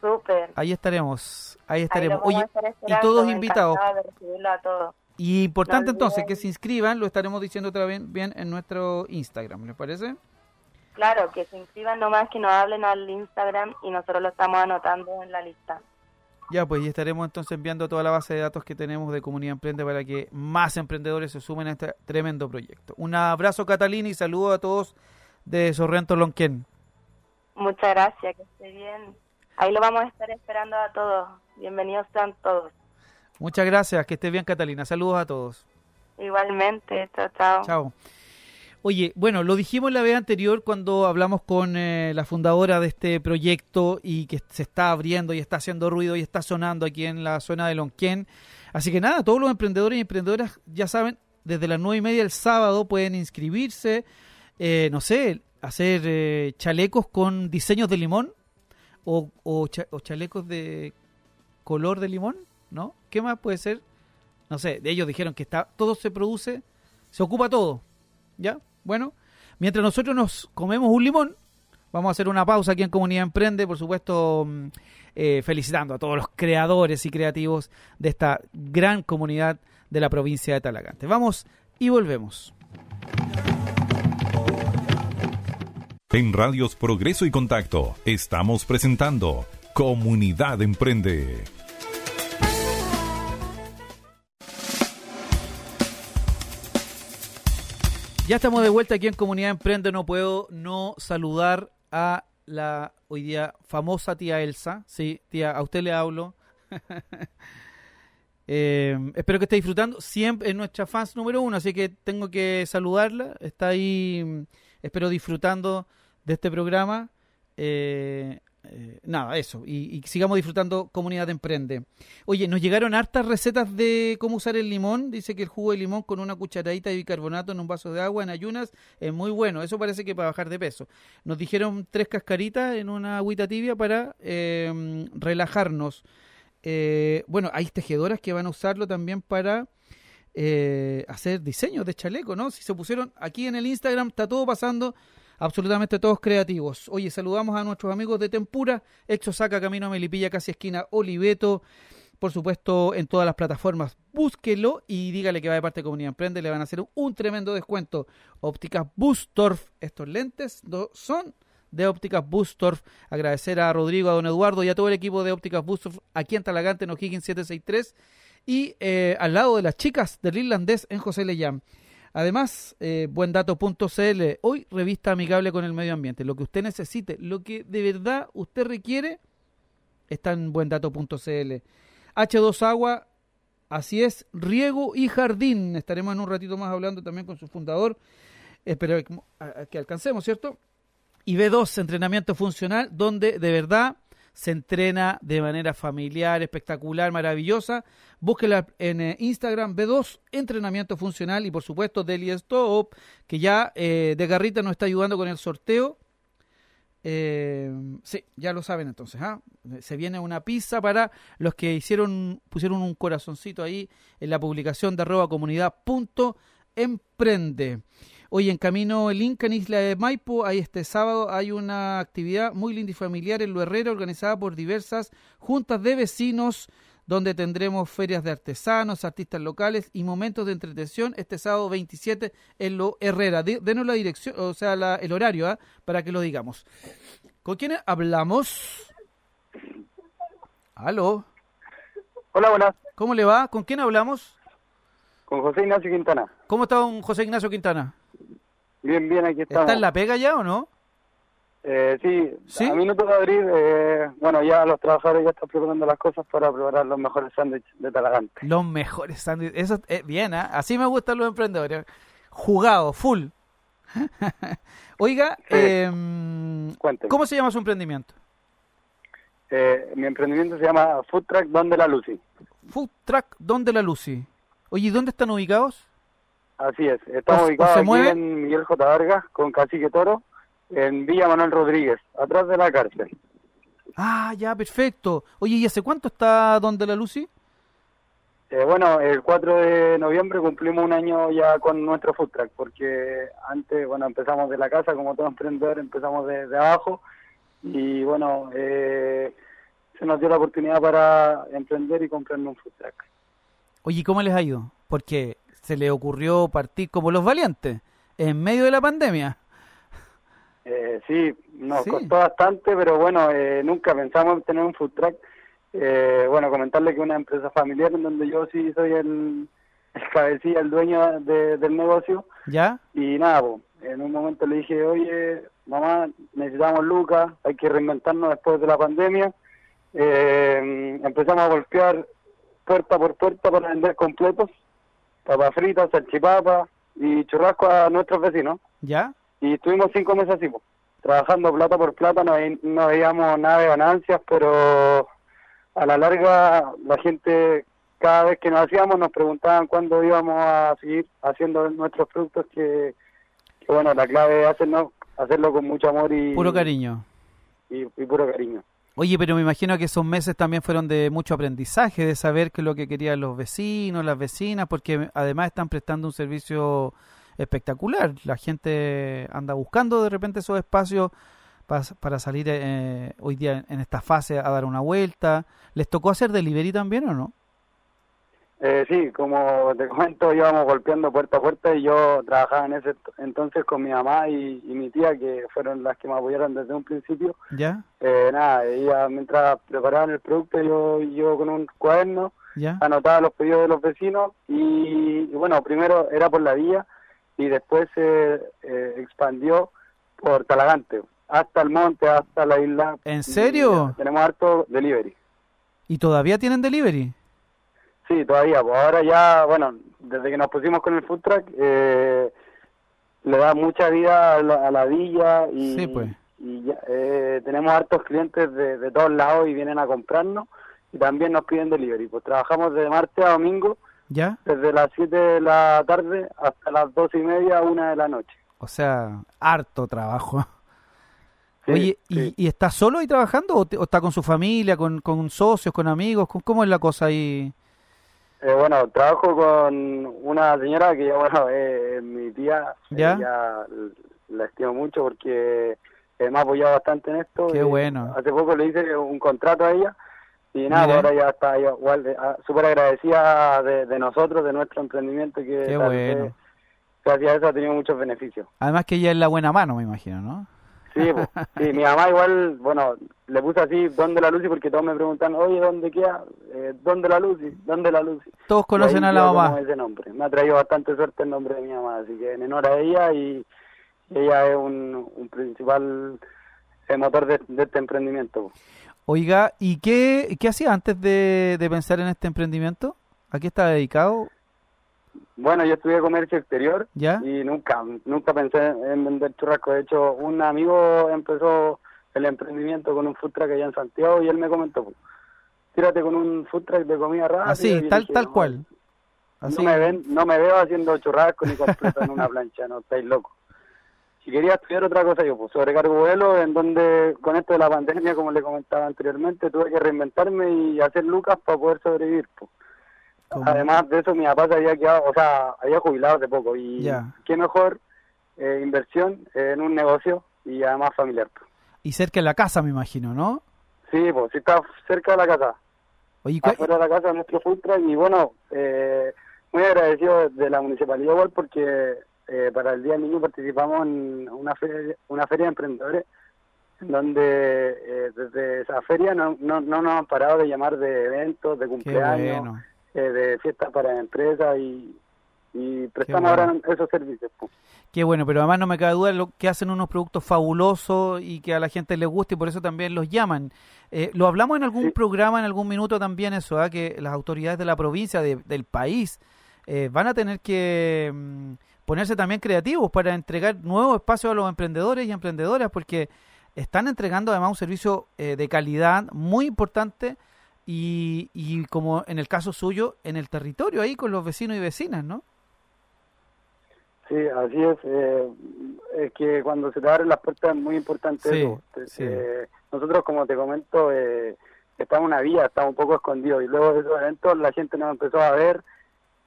Súper. Ahí estaremos, ahí estaremos. Oye, y todos invitados. a todos. Y importante No entonces que se inscriban, lo estaremos diciendo otra vez bien en nuestro Instagram, ¿les parece? Claro, que se inscriban nomás, que nos hablen al Instagram y nosotros lo estamos anotando en la lista. Ya, pues y estaremos entonces enviando toda la base de datos que tenemos de Comunidad Emprende para que más emprendedores se sumen a este tremendo proyecto. Un abrazo, Catalina, y saludos a todos de Sorrento Lonquén. Muchas gracias, que esté bien. Ahí lo vamos a estar esperando a todos. Bienvenidos sean todos. Muchas gracias, que esté bien, Catalina. Saludos a todos. Igualmente, chao, chao. Chao. Oye, bueno, lo dijimos la vez anterior cuando hablamos con eh, la fundadora de este proyecto y que se está abriendo y está haciendo ruido y está sonando aquí en la zona de Lonquén. Así que nada, todos los emprendedores y emprendedoras ya saben, desde las nueve y media del sábado pueden inscribirse, eh, no sé, hacer eh, chalecos con diseños de limón o, chalecos de color de limón, ¿no? ¿Qué más puede ser? No sé, ellos dijeron que está todo se produce, se ocupa todo, ¿ya? Bueno, mientras nosotros nos comemos un limón, vamos a hacer una pausa aquí en Comunidad Emprende, por supuesto, mm, eh, felicitando a todos los creadores y creativos de esta gran comunidad de la provincia de Talagante. Vamos y volvemos. En Radios Progreso y Contacto estamos presentando Comunidad Emprende. Ya estamos de vuelta aquí en Comunidad Emprende. No puedo no saludar a la hoy día famosa tía Elsa. Sí, tía, a usted le hablo. eh, espero que esté disfrutando. Siempre es nuestra fans número uno, así que tengo que saludarla. Está ahí, espero disfrutando de este programa. Eh, eh, nada, eso. Y, sigamos disfrutando Comunidad Emprende. Oye, nos llegaron hartas recetas de cómo usar el limón. Dice que el jugo de limón con una cucharadita de bicarbonato en un vaso de agua en ayunas es muy bueno. Eso parece que para bajar de peso. Nos dijeron tres cascaritas en una agüita tibia para eh, relajarnos. Eh, bueno, hay tejedoras que van a usarlo también para eh, hacer diseños de chaleco, ¿no? Si se pusieron aquí en el Instagram, está todo pasando absolutamente todos creativos. Oye, saludamos a nuestros amigos de Tempura, Exo Saca, Camino a Melipilla, casi esquina Oliveto. Por supuesto, en todas las plataformas, búsquelo y dígale que va de parte de Comunidad Emprende, le van a hacer un tremendo descuento. Ópticas Bustorf, estos lentes son de Ópticas Bustorf. Agradecer a Rodrigo, a don Eduardo y a todo el equipo de Ópticas Bustorf aquí en Talagante, en O'Higgins 763 y eh, al lado de las chicas del irlandés en José Leyán. Además, eh, buendato.cl, hoy revista amigable con el medio ambiente. Lo que usted necesite, lo que de verdad usted requiere, está en buendato.cl. H2 Agua, así es, riego y jardín. Estaremos en un ratito más hablando también con su fundador. Espero que, que alcancemos, ¿cierto? Y B2, entrenamiento funcional, donde de verdad se entrena de manera familiar, espectacular, maravillosa. Búsquela en eh, Instagram B2 Entrenamiento Funcional y por supuesto Deli Stop, que ya eh, de Garrita nos está ayudando con el sorteo. Eh, sí, ya lo saben entonces. ¿ah? Se viene una pizza para los que hicieron, pusieron un corazoncito ahí en la publicación de arroba comunidad punto emprende. Hoy en camino el Inca en Isla de Maipo, hay este sábado hay una actividad muy linda y familiar en Lo Herrera organizada por diversas juntas de vecinos donde tendremos ferias de artesanos, artistas locales y momentos de entretención este sábado 27 en Lo Herrera. denos la dirección, o sea, la, el horario, ¿eh? para que lo digamos. ¿Con quién hablamos? ¿Aló? Hola, buenas. ¿Cómo le va? ¿Con quién hablamos? Con José Ignacio Quintana. ¿Cómo está don José Ignacio Quintana? Bien, bien, aquí estamos. ¿Está en la pega ya o no? Eh, sí, ¿Sí? a minutos de abrir, eh, bueno, ya los trabajadores ya están preparando las cosas para preparar los mejores sándwiches de Talagante. Los mejores sándwiches, eso es bien, ¿eh? así me gustan los emprendedores. Jugado, full. Oiga, eh, ¿cómo se llama su emprendimiento? Eh, mi emprendimiento se llama Food Truck Donde la Lucy. Food Truck Donde la Lucy. Oye, ¿y dónde están ubicados? Así es, estamos ubicados aquí en Miguel J. Vargas con Cacique Toro, en Villa Manuel Rodríguez, atrás de la cárcel. Ah, ya, perfecto. Oye, ¿y hace cuánto está Donde la Lucy? Eh, bueno, el 4 de noviembre cumplimos un año ya con nuestro food truck, porque antes, bueno, empezamos de la casa, como todo emprendedor, empezamos de, de abajo, y bueno, eh, se nos dio la oportunidad para emprender y comprarnos un food truck. Oye, ¿cómo les ha ido? Porque se le ocurrió partir como los valientes, en medio de la pandemia. Eh, sí, nos sí. costó bastante, pero bueno, eh, nunca pensamos en tener un food truck. Eh, bueno, comentarle que una empresa familiar en donde yo sí soy el, el cabecilla, el dueño de, del negocio. ¿Ya? Y nada, en un momento le dije, oye, mamá, necesitamos lucas, hay que reinventarnos después de la pandemia. Eh, empezamos a golpear puerta por puerta para vender completos papas fritas, salchipapas y churrasco a nuestros vecinos. ¿Ya? Y estuvimos cinco meses así, trabajando plata por plata, no, no veíamos nada de ganancias, pero a la larga la gente, cada vez que nos hacíamos, nos preguntaban cuándo íbamos a seguir haciendo nuestros productos, que, que, bueno, la clave es hacernos, hacerlo con mucho amor y, Puro cariño. y, y puro cariño. Oye, pero me imagino que esos meses también fueron de mucho aprendizaje, de saber qué es lo que querían los vecinos, las vecinas, porque además están prestando un servicio espectacular. La gente anda buscando de repente esos espacios pa- para, salir eh, hoy día en esta fase a dar una vuelta. ¿Les tocó hacer delivery también o no? Eh, sí, como te comento, íbamos golpeando puerta a puerta y yo trabajaba en ese entonces con mi mamá y, y mi tía, que fueron las que me apoyaron desde un principio. ¿Ya? Eh, nada, ella mientras preparaban el producto, yo, yo con un cuaderno ¿Ya? anotaba los pedidos de los vecinos y, y bueno, primero era por la villa y después se eh, expandió por Talagante, hasta el monte, hasta la isla. ¿En Y serio? tenemos harto delivery. ¿Y todavía tienen delivery? Sí, todavía. Pues ahora ya, bueno, desde que nos pusimos con el food truck, eh, le da mucha vida a la, a la villa y, Sí, pues. y ya, eh, tenemos hartos clientes de, de todos lados y vienen a comprarnos y también nos piden delivery. Pues trabajamos de martes a domingo, ¿Ya? desde las 7 de la tarde hasta las dos y media, una de la noche. O sea, harto trabajo. Sí, Oye, ¿y, sí. ¿y está solo ahí trabajando o, te- o está con su familia, con, con socios, con amigos? ¿Cómo, cómo es la cosa ahí? Eh, bueno, trabajo con una señora que, bueno, es mi tía. ¿Ya? Ella la estimo mucho porque eh, me ha apoyado bastante en esto. Qué Eh, bueno. Hace poco le hice un contrato a ella y nada, ahora ya está igual de- ah, súper agradecida de, de nosotros, de nuestro emprendimiento que Qué bueno. gracias a eso ha tenido muchos beneficios. Además que ella es la buena mano, me imagino, ¿no? Sí, po. sí, mi mamá igual, bueno, le puse así, ¿dónde la Lucy? Porque todos me preguntan, oye, ¿dónde queda? Eh, ¿Dónde la Lucy? ¿Dónde la Lucy? Todos conocen a la mamá. ese nombre. Me ha traído bastante suerte el nombre de mi mamá, así que en honor a ella y ella es un, un principal eh, motor de, de este emprendimiento. Oiga, ¿y qué, qué hacía antes de, de pensar en este emprendimiento? ¿A qué estaba dedicado? Bueno, yo estudié comercio exterior ¿Ya? y nunca, nunca pensé en vender churrasco. De hecho, un amigo empezó el emprendimiento con un food truck allá en Santiago y él me comentó, tírate con un food truck de comida rápida. Así, tal, dije, tal "No, cual. Así. No me ven, no me veo haciendo churrasco ni completo en una plancha, no estáis locos. Si quería estudiar otra cosa, yo pues sobrecargo vuelo, en donde con esto de la pandemia, como le comentaba anteriormente, tuve que reinventarme y hacer lucas para poder sobrevivir. pues. ¿Cómo? Además de eso, mi papá se había quedado, o sea, había jubilado hace poco y Ya. qué mejor eh, inversión en un negocio y además familiar. Y cerca de la casa, me imagino, ¿no? Sí, pues si está cerca de la casa, Oye, ¿cuál- afuera de la casa de nuestro truck y bueno, eh, muy agradecido de la municipalidad igual porque eh, para el Día del Niño participamos en una feria, una feria de emprendedores en donde eh, desde esa feria no, no, no nos han parado de llamar de eventos, de cumpleaños, bueno. Eh, de fiestas para empresas y, y prestamos bueno. ahora esos servicios. pues. Qué bueno, pero además no me cabe duda lo que hacen unos productos fabulosos y que a la gente les gusta y por eso también los llaman. Eh, lo hablamos en algún Sí. programa, en algún minuto también eso, ¿ah? que las autoridades de la provincia, de- del país, eh, van a tener que mm, ponerse también creativos para entregar nuevos espacios a los emprendedores y emprendedoras porque están entregando además un servicio eh, de calidad muy importante y, y como en el caso suyo, en el territorio ahí con los vecinos y vecinas, ¿no? Sí, así es. eh, es que cuando se te abren las puertas es muy importante Sí, eso. Sí. eh, nosotros, como te comento, eh, estamos en una vía, estamos un poco escondidos y luego de esos eventos la gente nos empezó a ver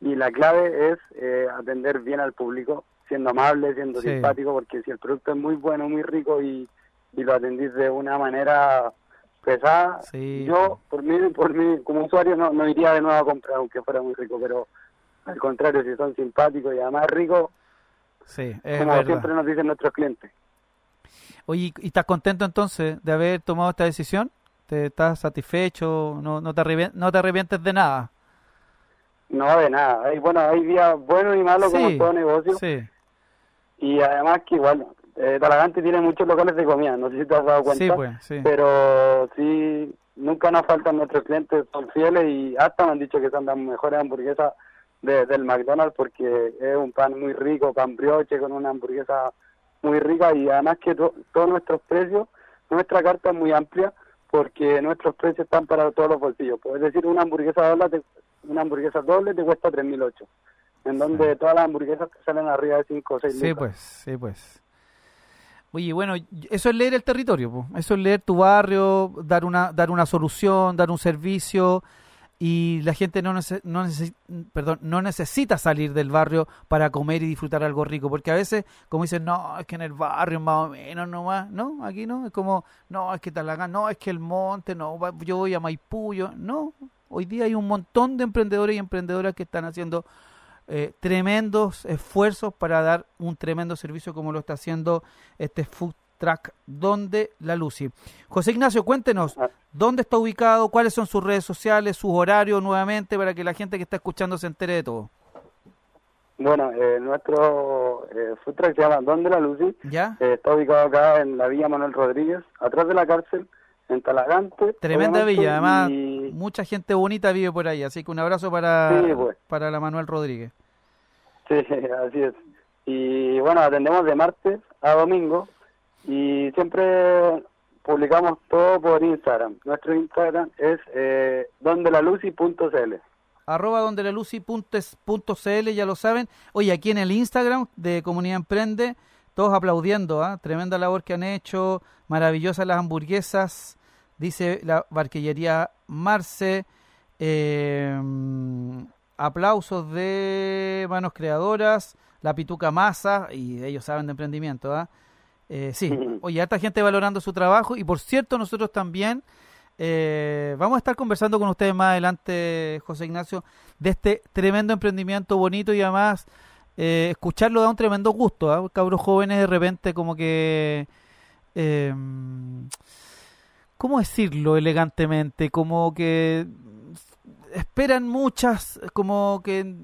y la clave es eh, atender bien al público, siendo amable, siendo Sí. simpático, porque si el producto es muy bueno, muy rico y, y lo atendís de una manera pesada, Sí. yo, por mí, por mí, como usuario, no, no iría de nuevo a comprar, aunque fuera muy rico, pero al contrario, si son simpáticos y además ricos, Sí, es como verdad. siempre nos dicen nuestros clientes. Oye, ¿y estás contento entonces de haber tomado esta decisión? ¿Te estás satisfecho? ¿No, no, te, no te arrepientes de nada? No, de nada. Hay, bueno, hay días buenos y malos como Sí, todo negocio. Sí, Y además que igual, eh, Talagante tiene muchos locales de comida, no sé si te has dado cuenta. sí, pues, sí. Pero sí, nunca nos faltan nuestros clientes, son fieles y hasta me han dicho que son las mejores hamburguesas de- del McDonald's porque es un pan muy rico, pan brioche con una hamburguesa muy rica y además que todos nuestros precios, nuestra carta es muy amplia porque nuestros precios están para todos los bolsillos. Pues, es decir, una hamburguesa doble te, una hamburguesa doble te cuesta 3.008, en donde todas las hamburguesas te salen arriba de 5 o 6 Sí, pues, sí, pues. Oye, bueno, eso es leer el territorio, eso es leer tu barrio, dar una, dar una solución, dar un servicio y la gente no, no, perdón, no necesita salir del barrio para comer y disfrutar algo rico, porque a veces, como dicen, no, es que en el barrio más o menos nomás, no, aquí no, es como, no, es que Talagán, no, es que el monte, no, yo voy a Maipú, no, hoy día hay un montón de emprendedores y emprendedoras que están haciendo eh, tremendos esfuerzos para dar un tremendo servicio como lo está haciendo este Food Track Donde la Lucy. José Ignacio, cuéntenos, ah. ¿dónde está ubicado? ¿Cuáles son sus redes sociales, sus horarios nuevamente para que la gente que está escuchando se entere de todo? Bueno, eh, nuestro eh, food truck se llama Donde la Lucy. ¿Ya? Eh, está ubicado acá en la Villa Manuel Rodríguez, atrás de la cárcel, en Talagante. Tremenda villa, además mucha gente bonita vive por ahí, así que un abrazo para, pues. para la Manuel Rodríguez. Sí, así es. Y bueno, atendemos de martes a domingo y siempre publicamos todo por Instagram. Nuestro Instagram es eh, dondelaluci.cl. Arroba dondelaluci.cl, ya lo saben. Oye, aquí en el Instagram de Comunidad Emprende, todos aplaudiendo, ¿ah? tremenda labor que han hecho, maravillosas las hamburguesas, dice la barquillería Marce. Eh, aplausos de manos creadoras, la Pituca Masa, y ellos saben de emprendimiento, ¿ah? Eh, sí, oye, esta gente valorando su trabajo y por cierto nosotros también eh, vamos a estar conversando con ustedes más adelante, José Ignacio, de este tremendo emprendimiento bonito y además eh, escucharlo da un tremendo gusto. ¿eh? Cabros jóvenes de repente como que... Eh, ¿Cómo decirlo elegantemente? Como que esperan muchas, como que,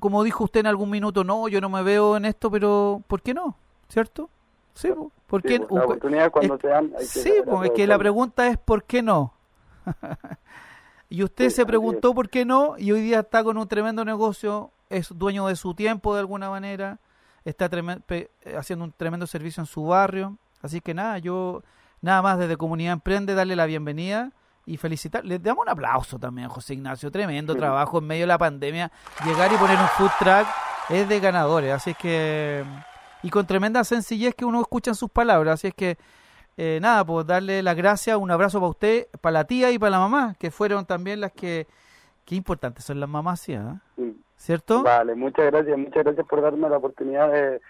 como dijo usted en algún minuto, no, yo no me veo en esto, pero ¿por qué no? ¿Cierto? Sí, porque sí, la cuando se dan, sí, es que la pregunta es ¿por qué no? y usted se preguntó por qué no y hoy día está con un tremendo negocio, es dueño de su tiempo de alguna manera, está haciendo un tremendo servicio en su barrio, así que nada, yo nada más desde Comunidad Emprende darle la bienvenida y felicitar. Le damos un aplauso también a José Ignacio, tremendo trabajo en medio de la pandemia, llegar y poner un food truck es de ganadores, así que y con tremenda sencillez que uno escucha en sus palabras. Así es que, eh, nada, pues darle las gracias, un abrazo para usted, para la tía y para la mamá, que fueron también las que, qué importantes son las mamás, ¿sí? Ah? ¿Cierto? Vale, muchas gracias, muchas gracias por darme la oportunidad de,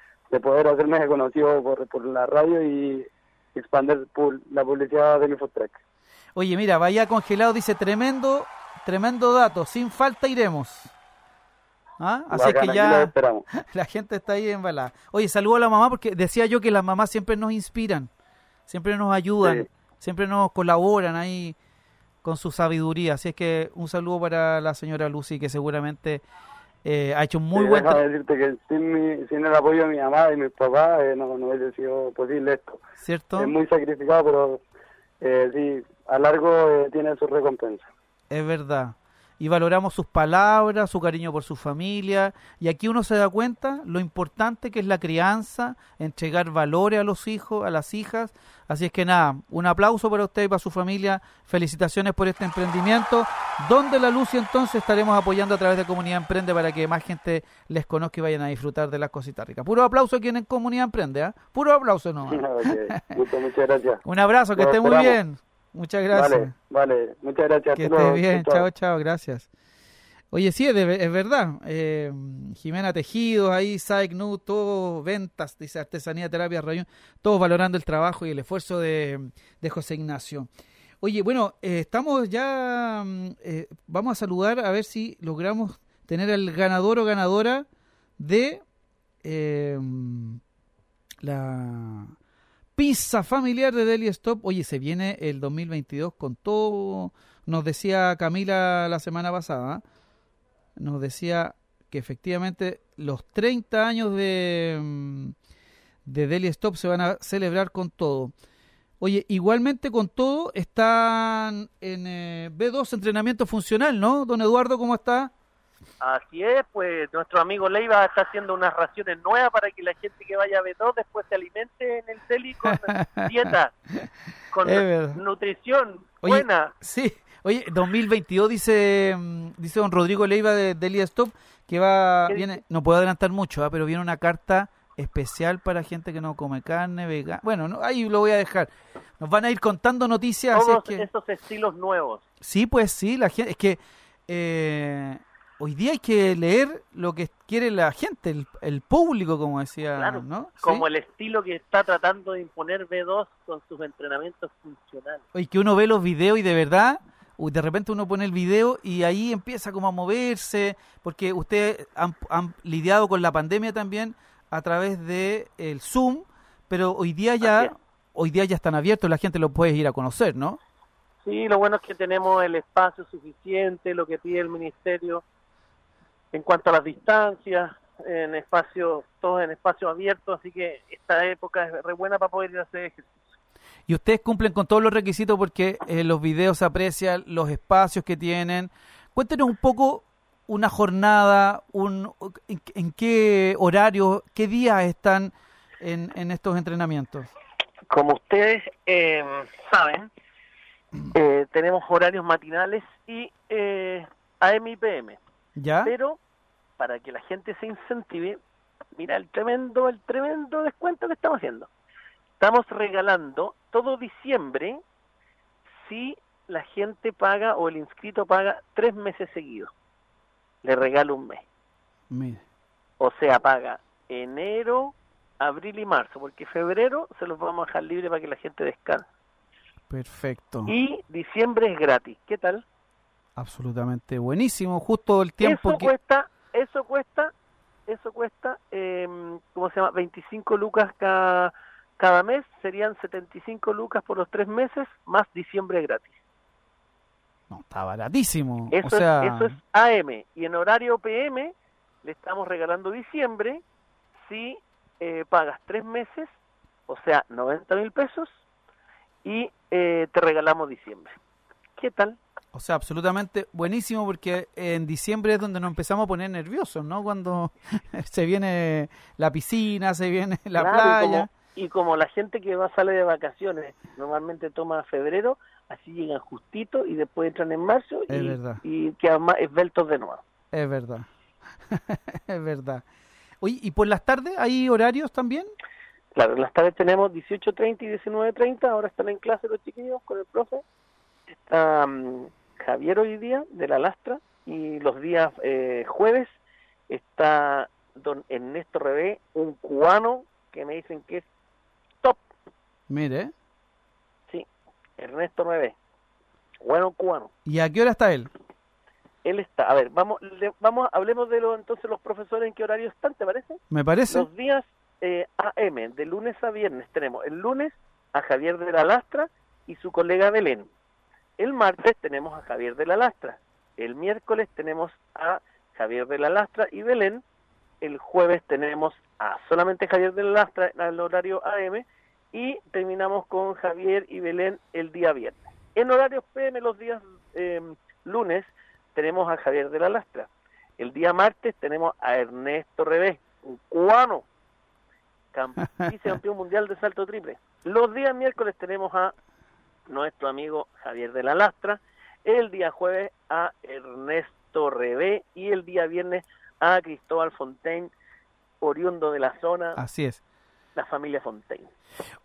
poder hacerme conocido por, por la radio y expandir la publicidad de food Oye, mira, vaya congelado, dice tremendo, tremendo dato, sin falta iremos. ¿Ah? Así que ya la gente está ahí embalada. Oye, saludo a la mamá porque decía yo que las mamás siempre nos inspiran, siempre nos ayudan, siempre nos colaboran ahí con su sabiduría. Así es que un saludo para la señora Lucy que seguramente eh, ha hecho muy buen trabajo. decirte que sin, sin, el apoyo de mi mamá y mi papá eh, no, no hubiese sido posible esto. ¿Cierto? Es muy sacrificado, pero eh, sí, a largo tiene su recompensa. Es verdad y valoramos sus palabras, su cariño por su familia. Y aquí uno se da cuenta lo importante que es la crianza, entregar valores a los hijos, a las hijas. Así es que nada, un aplauso para usted y para su familia. Felicitaciones por este emprendimiento. Donde la luz y entonces estaremos apoyando a través de Comunidad Emprende para que más gente les conozca y vayan a disfrutar de las cositas ricas. Puro aplauso aquí en Comunidad Emprende, ¿eh? Puro aplauso no. muchas, gracias. Un abrazo, que esté muy bien. Muchas gracias. Vale, muchas gracias. Que esté bien, chao, chao, gracias. Oye, sí, es, verdad. Eh, Jimena Tejidos, ahí, Saik Nu, todo ventas, dice Artesanía, Terapia, Rayón, todos valorando el trabajo y el esfuerzo de, José Ignacio. Oye, bueno, eh, estamos ya, mm, eh, vamos a saludar a ver si logramos tener al ganador o ganadora de la pizza familiar de Deli Stop. Oye, se viene el 2022 con todo, nos decía Camila la semana pasada, nos decía que efectivamente los 30 años de, mm, de Deli Stop se van a celebrar con todo. Oye, igualmente con todo están en eh, B2 entrenamiento funcional, ¿no? Don Eduardo, ¿cómo está? Así es, pues nuestro amigo Leiva está haciendo unas raciones nuevas para que la gente que vaya a B2 después se alimente en el CELI con dieta, con nutrición Oye, buena. Sí, oye, 2022 dice mm, dice don Rodrigo Leiva de Daily Stop que va ¿Qué viene, dice? no puedo adelantar mucho, ah, pero viene una carta especial para gente que no come carne, vegana. Bueno, no, ahí lo voy a dejar. Nos van a ir contando noticias, así es Todos que esos estilos nuevos. sí, pues sí, la gente es que eh, hoy día hay que leer lo que quiere la gente, el, el público, como decía, Claro, ¿no? ¿Sí? Como el estilo que está tratando de imponer B2 con sus entrenamientos funcionales. Oye, que uno ve los videos y de verdad, de repente uno pone el video y ahí empieza como a moverse, porque ustedes han, han lidiado con la pandemia también a través de el Zoom, pero hoy día ya, hoy día ya están abiertos, la gente lo puede ir a conocer, ¿no? Sí, lo bueno es que tenemos el espacio suficiente, lo que pide el ministerio en cuanto a las distancias, en espacios, todos en espacios abiertos, así que esta época es re buena para poder ir a hacer ejercicio. Y ustedes cumplen con todos los requisitos porque en los videos se aprecian los espacios que tienen. Cuéntenos un poco una jornada, un, en, en qué horario, qué días están en, en estos entrenamientos. Como ustedes eh, saben, eh, tenemos horarios matinales y eh, AM y PM. ¿Ya? Pero para que la gente se incentive, mira el tremendo, el tremendo descuento que estamos haciendo. Estamos regalando todo diciembre si la gente paga o el inscrito paga tres meses seguidos. Le regalo un mes. Mire. O sea, paga enero, abril y marzo, porque febrero se los vamos a dejar libre para que la gente descanse. Perfecto. Y diciembre es gratis. ¿Qué tal? Absolutamente buenísimo. Justo el tiempo eso que... cuesta, eso cuesta, eso cuesta, eh, ¿cómo se llama? 25 lucas cada, cada mes, serían 75 lucas por los tres meses, más diciembre gratis. No, está baratísimo. Eso, o sea, es, eso es AM. Y en horario PM le estamos regalando diciembre si eh, pagas tres meses, o sea, 90 mil pesos, y eh, te regalamos diciembre. ¿Qué tal? O sea, absolutamente buenísimo porque en diciembre es donde nos empezamos a poner nerviosos, ¿no? Cuando se viene la piscina, se viene la Claro, y playa. como- Y como, la gente que va sale de vacaciones normalmente toma febrero, así llegan justito y después entran en marzo Es y, verdad. y quedan más esbeltos de nuevo. Es verdad. es verdad. Oye, ¿y por las tardes hay horarios también? Claro, en las tardes tenemos 18.30 y 19.30, ahora están en clase los chiquillos con el profe. Está mm, Javier hoy día de la Lastra y los días eh, jueves está don Ernesto Rebé, un cubano que me dicen que es top, Mire. sí, Ernesto Rebé, bueno cubano. ¿Y a qué hora está él? Él está, a ver, vamos, le- vamos, hablemos de los entonces los profesores en qué horario están, ¿te parece? ¿Me parece? Los días eh, AM, de lunes a viernes, tenemos el lunes a Javier de la Lastra y su colega Belén. El martes tenemos a Javier de la Lastra. El miércoles tenemos a Javier de la Lastra y Belén. El jueves tenemos a solamente Javier de la Lastra en el horario AM y terminamos con Javier y Belén el día viernes. En horarios PM los días eh, lunes tenemos a Javier de la Lastra. El día martes tenemos a Ernesto Revés, un cubano, camp- vicecampeón mundial de salto triple. Los días miércoles tenemos a nuestro amigo Javier de la Lastra, el día jueves a Ernesto Rebé y el día viernes a Cristóbal Fontaine, oriundo de la zona, Así es. la familia Fontaine.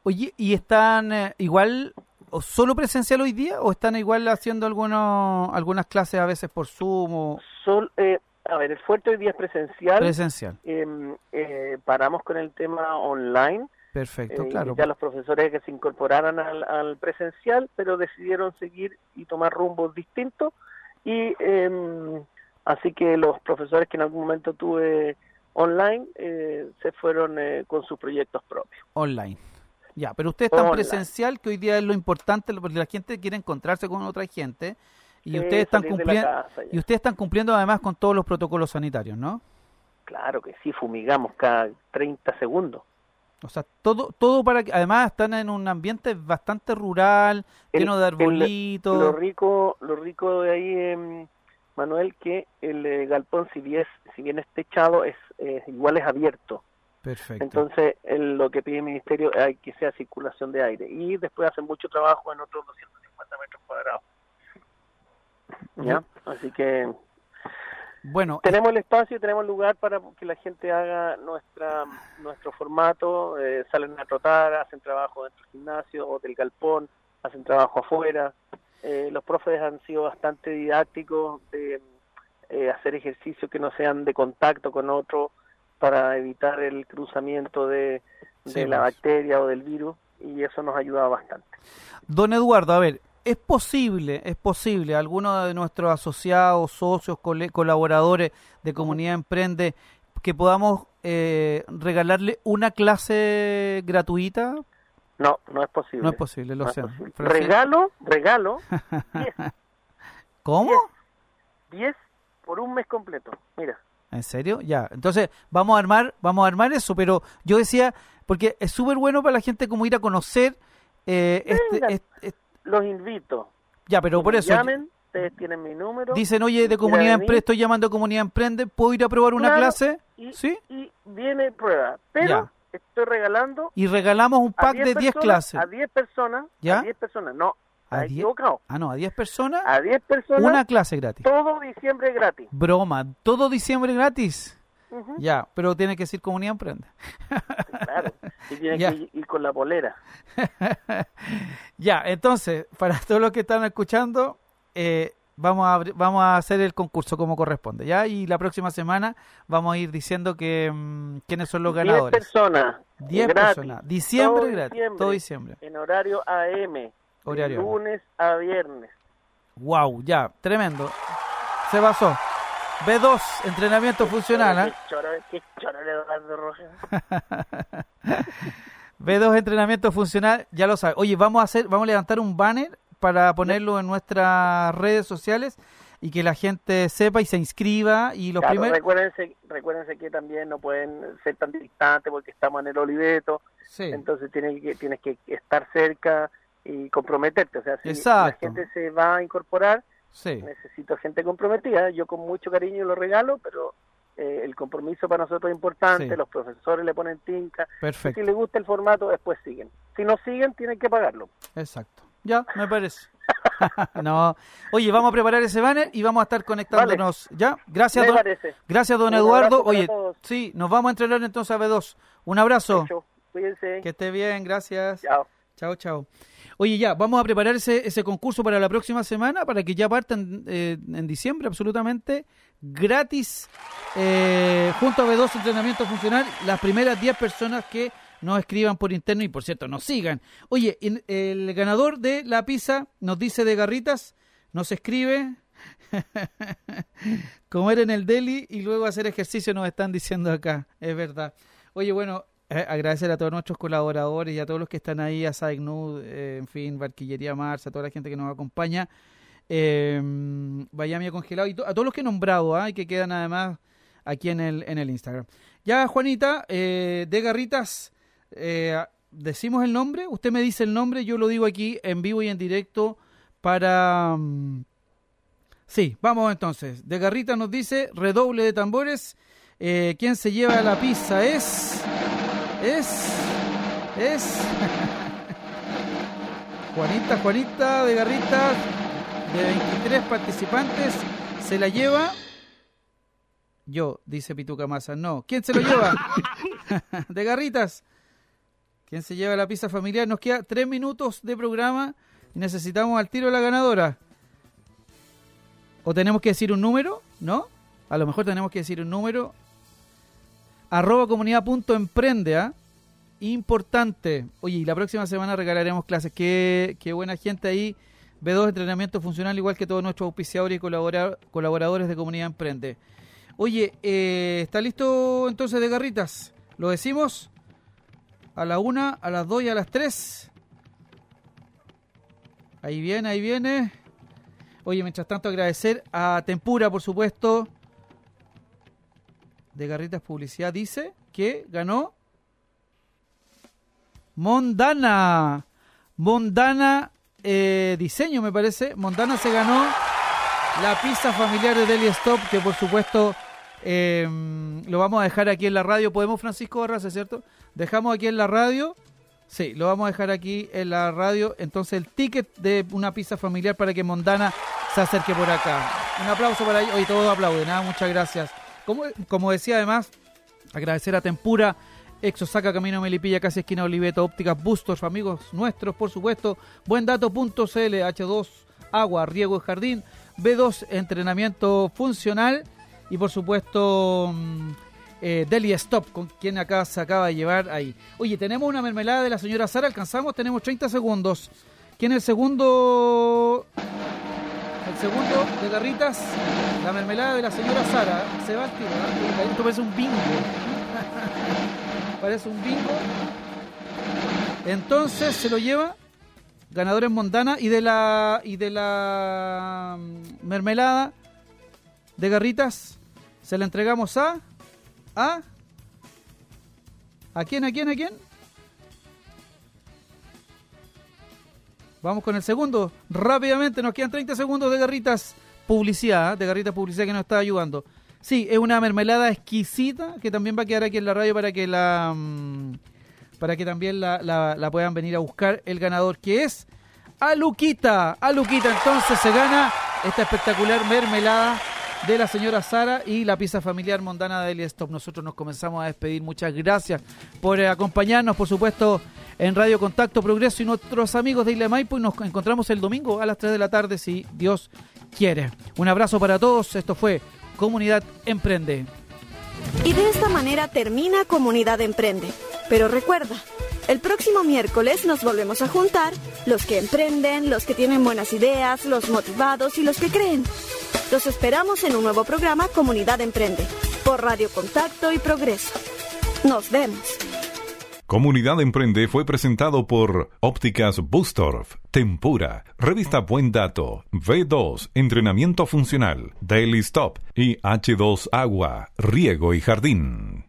Oye, ¿y están eh, igual o solo presencial hoy día o están igual haciendo algunos algunas clases a veces por Zoom o Sol, eh, a ver, el fuerte hoy día es presencial. presencial? Em, eh, paramos con el tema online. Perfecto, eh, claro. invité a los profesores que se incorporaran al, al presencial, pero decidieron seguir y tomar rumbos distintos. Y em, así que los profesores que en algún momento tuve online eh, se fueron eh, con sus proyectos propios. Online. Ya, pero ustedes están Online. presencial, que hoy día es lo importante, porque la gente quiere encontrarse con otra gente y Sí, ustedes están cumpliendo ya. y ustedes están cumpliendo además con todos los protocolos sanitarios, ¿no? Claro que sí, fumigamos cada 30 segundos. O sea, todo todo para que además están en un ambiente bastante rural, El- lleno de el- arbolitos. Lo rico, lo rico de ahí en, Manuel, que el eh, galpón, si bien, si bien es techado, es igual es abierto. Perfecto. Entonces, lo que pide el ministerio es que sea circulación de aire. Y después hacen mucho trabajo en otros 250 metros cuadrados. ¿Ya? Así que bueno, tenemos el espacio, tenemos lugar para que la gente haga nuestra nuestro formato, eh, salen a trotar, hacen trabajo dentro del gimnasio o del galpón, hacen trabajo afuera. Eh, los profes han sido bastante didácticos de eh, hacer ejercicios que no sean de contacto con otro para evitar el cruzamiento de, de la pues. bacteria o del virus y eso nos ha ayudado bastante. Don Eduardo, a ver, es posible, es posible, alguno de nuestros asociados, socios, colaboradores de Comunidad Emprende, que podamos eh, regalarle una clase gratuita? No, no es posible. No es posible, lo sé. Regalo, regalo. ¿Cómo? 10 por un mes completo. Mira. ¿En serio? Ya. Entonces, vamos a armar, vamos a armar eso, pero yo decía, porque es súper bueno para la gente como ir a conocer eh, este, este los invito. Ya, pero por eso. Llamen, ustedes tienen mi número. Dicen, oye, de Comunidad Emprende, estoy llamando a Comunidad Emprende, ¿puedo ir a probar una clase? Y, ¿Sí? Y viene prueba. Pero estoy regalando. Y regalamos un pack de 10 clases. A 10 personas. ¿Ya? A 10 personas, no. ¿A equivocado. Ah, no, a 10 personas. A 10 personas. Una clase gratis. Todo diciembre gratis. Broma, todo diciembre gratis. Ya, pero tiene que decir comunidad emprende. Claro, y tiene que ir, con la polera. ya, entonces, para todos los que están escuchando, eh, vamos, a, vamos a hacer el concurso como corresponde, ¿ya? Y la próxima semana vamos a ir diciendo que mm, quiénes son los ganadores. 10 personas. 10 personas. Diciembre gratis. todo diciembre. En horario AM. Horario. lunes a viernes. Wow, ya, tremendo. Se basó. B2, entrenamiento funcional. B2, entrenamiento funcional, ya lo sabes. Oye, vamos a hacer, vamos a levantar un banner para ponerlo en nuestras redes sociales y que la gente sepa y se inscriba y los primeros recuérdense recuérdense que también no pueden ser tan distantes porque estamos en el Oliveto. Entonces tienes que tienes que estar cerca y comprometerte. O sea si la gente se va a incorporar Necesito gente comprometida. Yo con mucho cariño lo regalo, pero eh, el compromiso para nosotros es importante. Los profesores le ponen tinca. Perfecto. Si les gusta el formato, después siguen. Si no siguen, tienen que pagarlo. Exacto. Ya, me parece. no. Oye, vamos a preparar ese banner y vamos a estar conectándonos. ¿Ya? Gracias, don, gracias, don Eduardo. Oye, sí, nos vamos a entrenar entonces a B2. Un abrazo. Cuídense. Que esté bien, gracias. Chao. Chao, chao. Oye, ya, vamos a preparar ese, concurso para la próxima semana para que ya partan eh, en diciembre absolutamente gratis eh, junto a B2 Entrenamiento Funcional las primeras 10 personas que nos escriban por interno y por cierto nos sigan. Oye, el ganador de la pizza nos dice de garritas, nos escribe comer en el deli y luego hacer ejercicio nos están diciendo acá, es verdad. Oye, bueno, eh, agradecer a todos nuestros colaboradores y a todos los que están ahí, a Saignud, eh, en fin, Barquillería Mars, a toda la gente que nos acompaña. Eh, Congelado y a todos los que he nombrado ¿ah? y que quedan además aquí en el, en el Instagram. Ya, Juanita, eh, de Garritas, decimos el nombre, usted me dice el nombre, yo lo digo aquí en vivo y en directo para... Mm, sí, vamos entonces. De Garritas nos dice, redoble de tambores, ¿quién se lleva la pizza es es, es Juanita, Juanita de Garritas, de 23 participantes, se la lleva. Yo, dice Pituca Masa, no. ¿Quién se lo lleva? de Garritas. ¿Quién se lleva la pizza familiar? Nos queda tres minutos de programa y necesitamos al tiro la ganadora. ¿O tenemos que decir un número? ¿No? A lo mejor tenemos que decir un número arroba comunidad punto emprende, ¿ah? Importante. Oye, y la próxima semana regalaremos clases. Qué, qué buena gente ahí. B2 Entrenamiento Funcional, igual que todos nuestros auspiciadores y colaboradores de Comunidad Emprende. Oye, eh, ¿está listo entonces de garritas? ¿Lo decimos? A la una, a las dos y a las tres. Ahí viene, ahí viene. Oye, mientras tanto agradecer a Tempura, por supuesto, de Garritas Publicidad dice que ganó Mondana. Mondana eh, Diseño, me parece. Mondana se ganó La pizza familiar de Deli Stop, que por supuesto eh, lo vamos a dejar aquí en la radio. ¿Podemos, Francisco Barras, cierto? Dejamos aquí en la radio. Sí, lo vamos a dejar aquí en la radio. Entonces, el ticket de una pizza familiar para que Mondana se acerque por acá. Un aplauso para ellos. Hoy todos aplauden. ¿ah? Muchas gracias. Como, como decía, además, agradecer a Tempura. Ex Osaka, Camino Melipilla, casi esquina Oliveto, ópticas Bustos, amigos nuestros, por supuesto. Buendato.cl, H2, agua, riego y jardín. B2, entrenamiento funcional. Y por supuesto, mm, eh, Deli Stop, con quien acá se acaba de llevar ahí. Oye, tenemos una mermelada de la señora Sara, alcanzamos, tenemos 30 segundos. ¿Quién es el segundo? Segundo de garritas, la mermelada de la señora Sara. Se va a tirar. Esto parece un bingo. parece un bingo. Entonces se lo lleva ganador en Mondana y de la y de la mm, mermelada de garritas se la entregamos a a ¿A quién? ¿A quién? ¿A quién? Vamos con el segundo. Rápidamente, nos quedan 30 segundos de garritas publicidad, ¿eh? de garritas publicidad que nos está ayudando. Sí, es una mermelada exquisita que también va a quedar aquí en la radio para que la mm, para que también la, la, puedan venir a buscar el ganador que es Aluquita. Aluquita entonces se gana esta espectacular mermelada de la señora Sara y la pizza familiar mondana de Eli Stop. Nosotros nos comenzamos a despedir. Muchas gracias por eh, acompañarnos, por supuesto, en Radio Contacto Progreso y nuestros amigos de Isla Maipo. Y nos encontramos el domingo a las 3 de la tarde, si Dios quiere. Un abrazo para todos. Esto fue Comunidad Emprende. Y de esta manera termina Comunidad Emprende. Pero recuerda, el próximo miércoles nos volvemos a juntar los que emprenden, los que tienen buenas ideas, los motivados y los que creen. Los esperamos en un nuevo programa Comunidad Emprende por Radio Contacto y Progreso. Nos vemos. Comunidad Emprende fue presentado por Ópticas Bustorf, Tempura, Revista Buen Dato, V2, Entrenamiento Funcional, Daily Stop y H2 Agua, Riego y Jardín.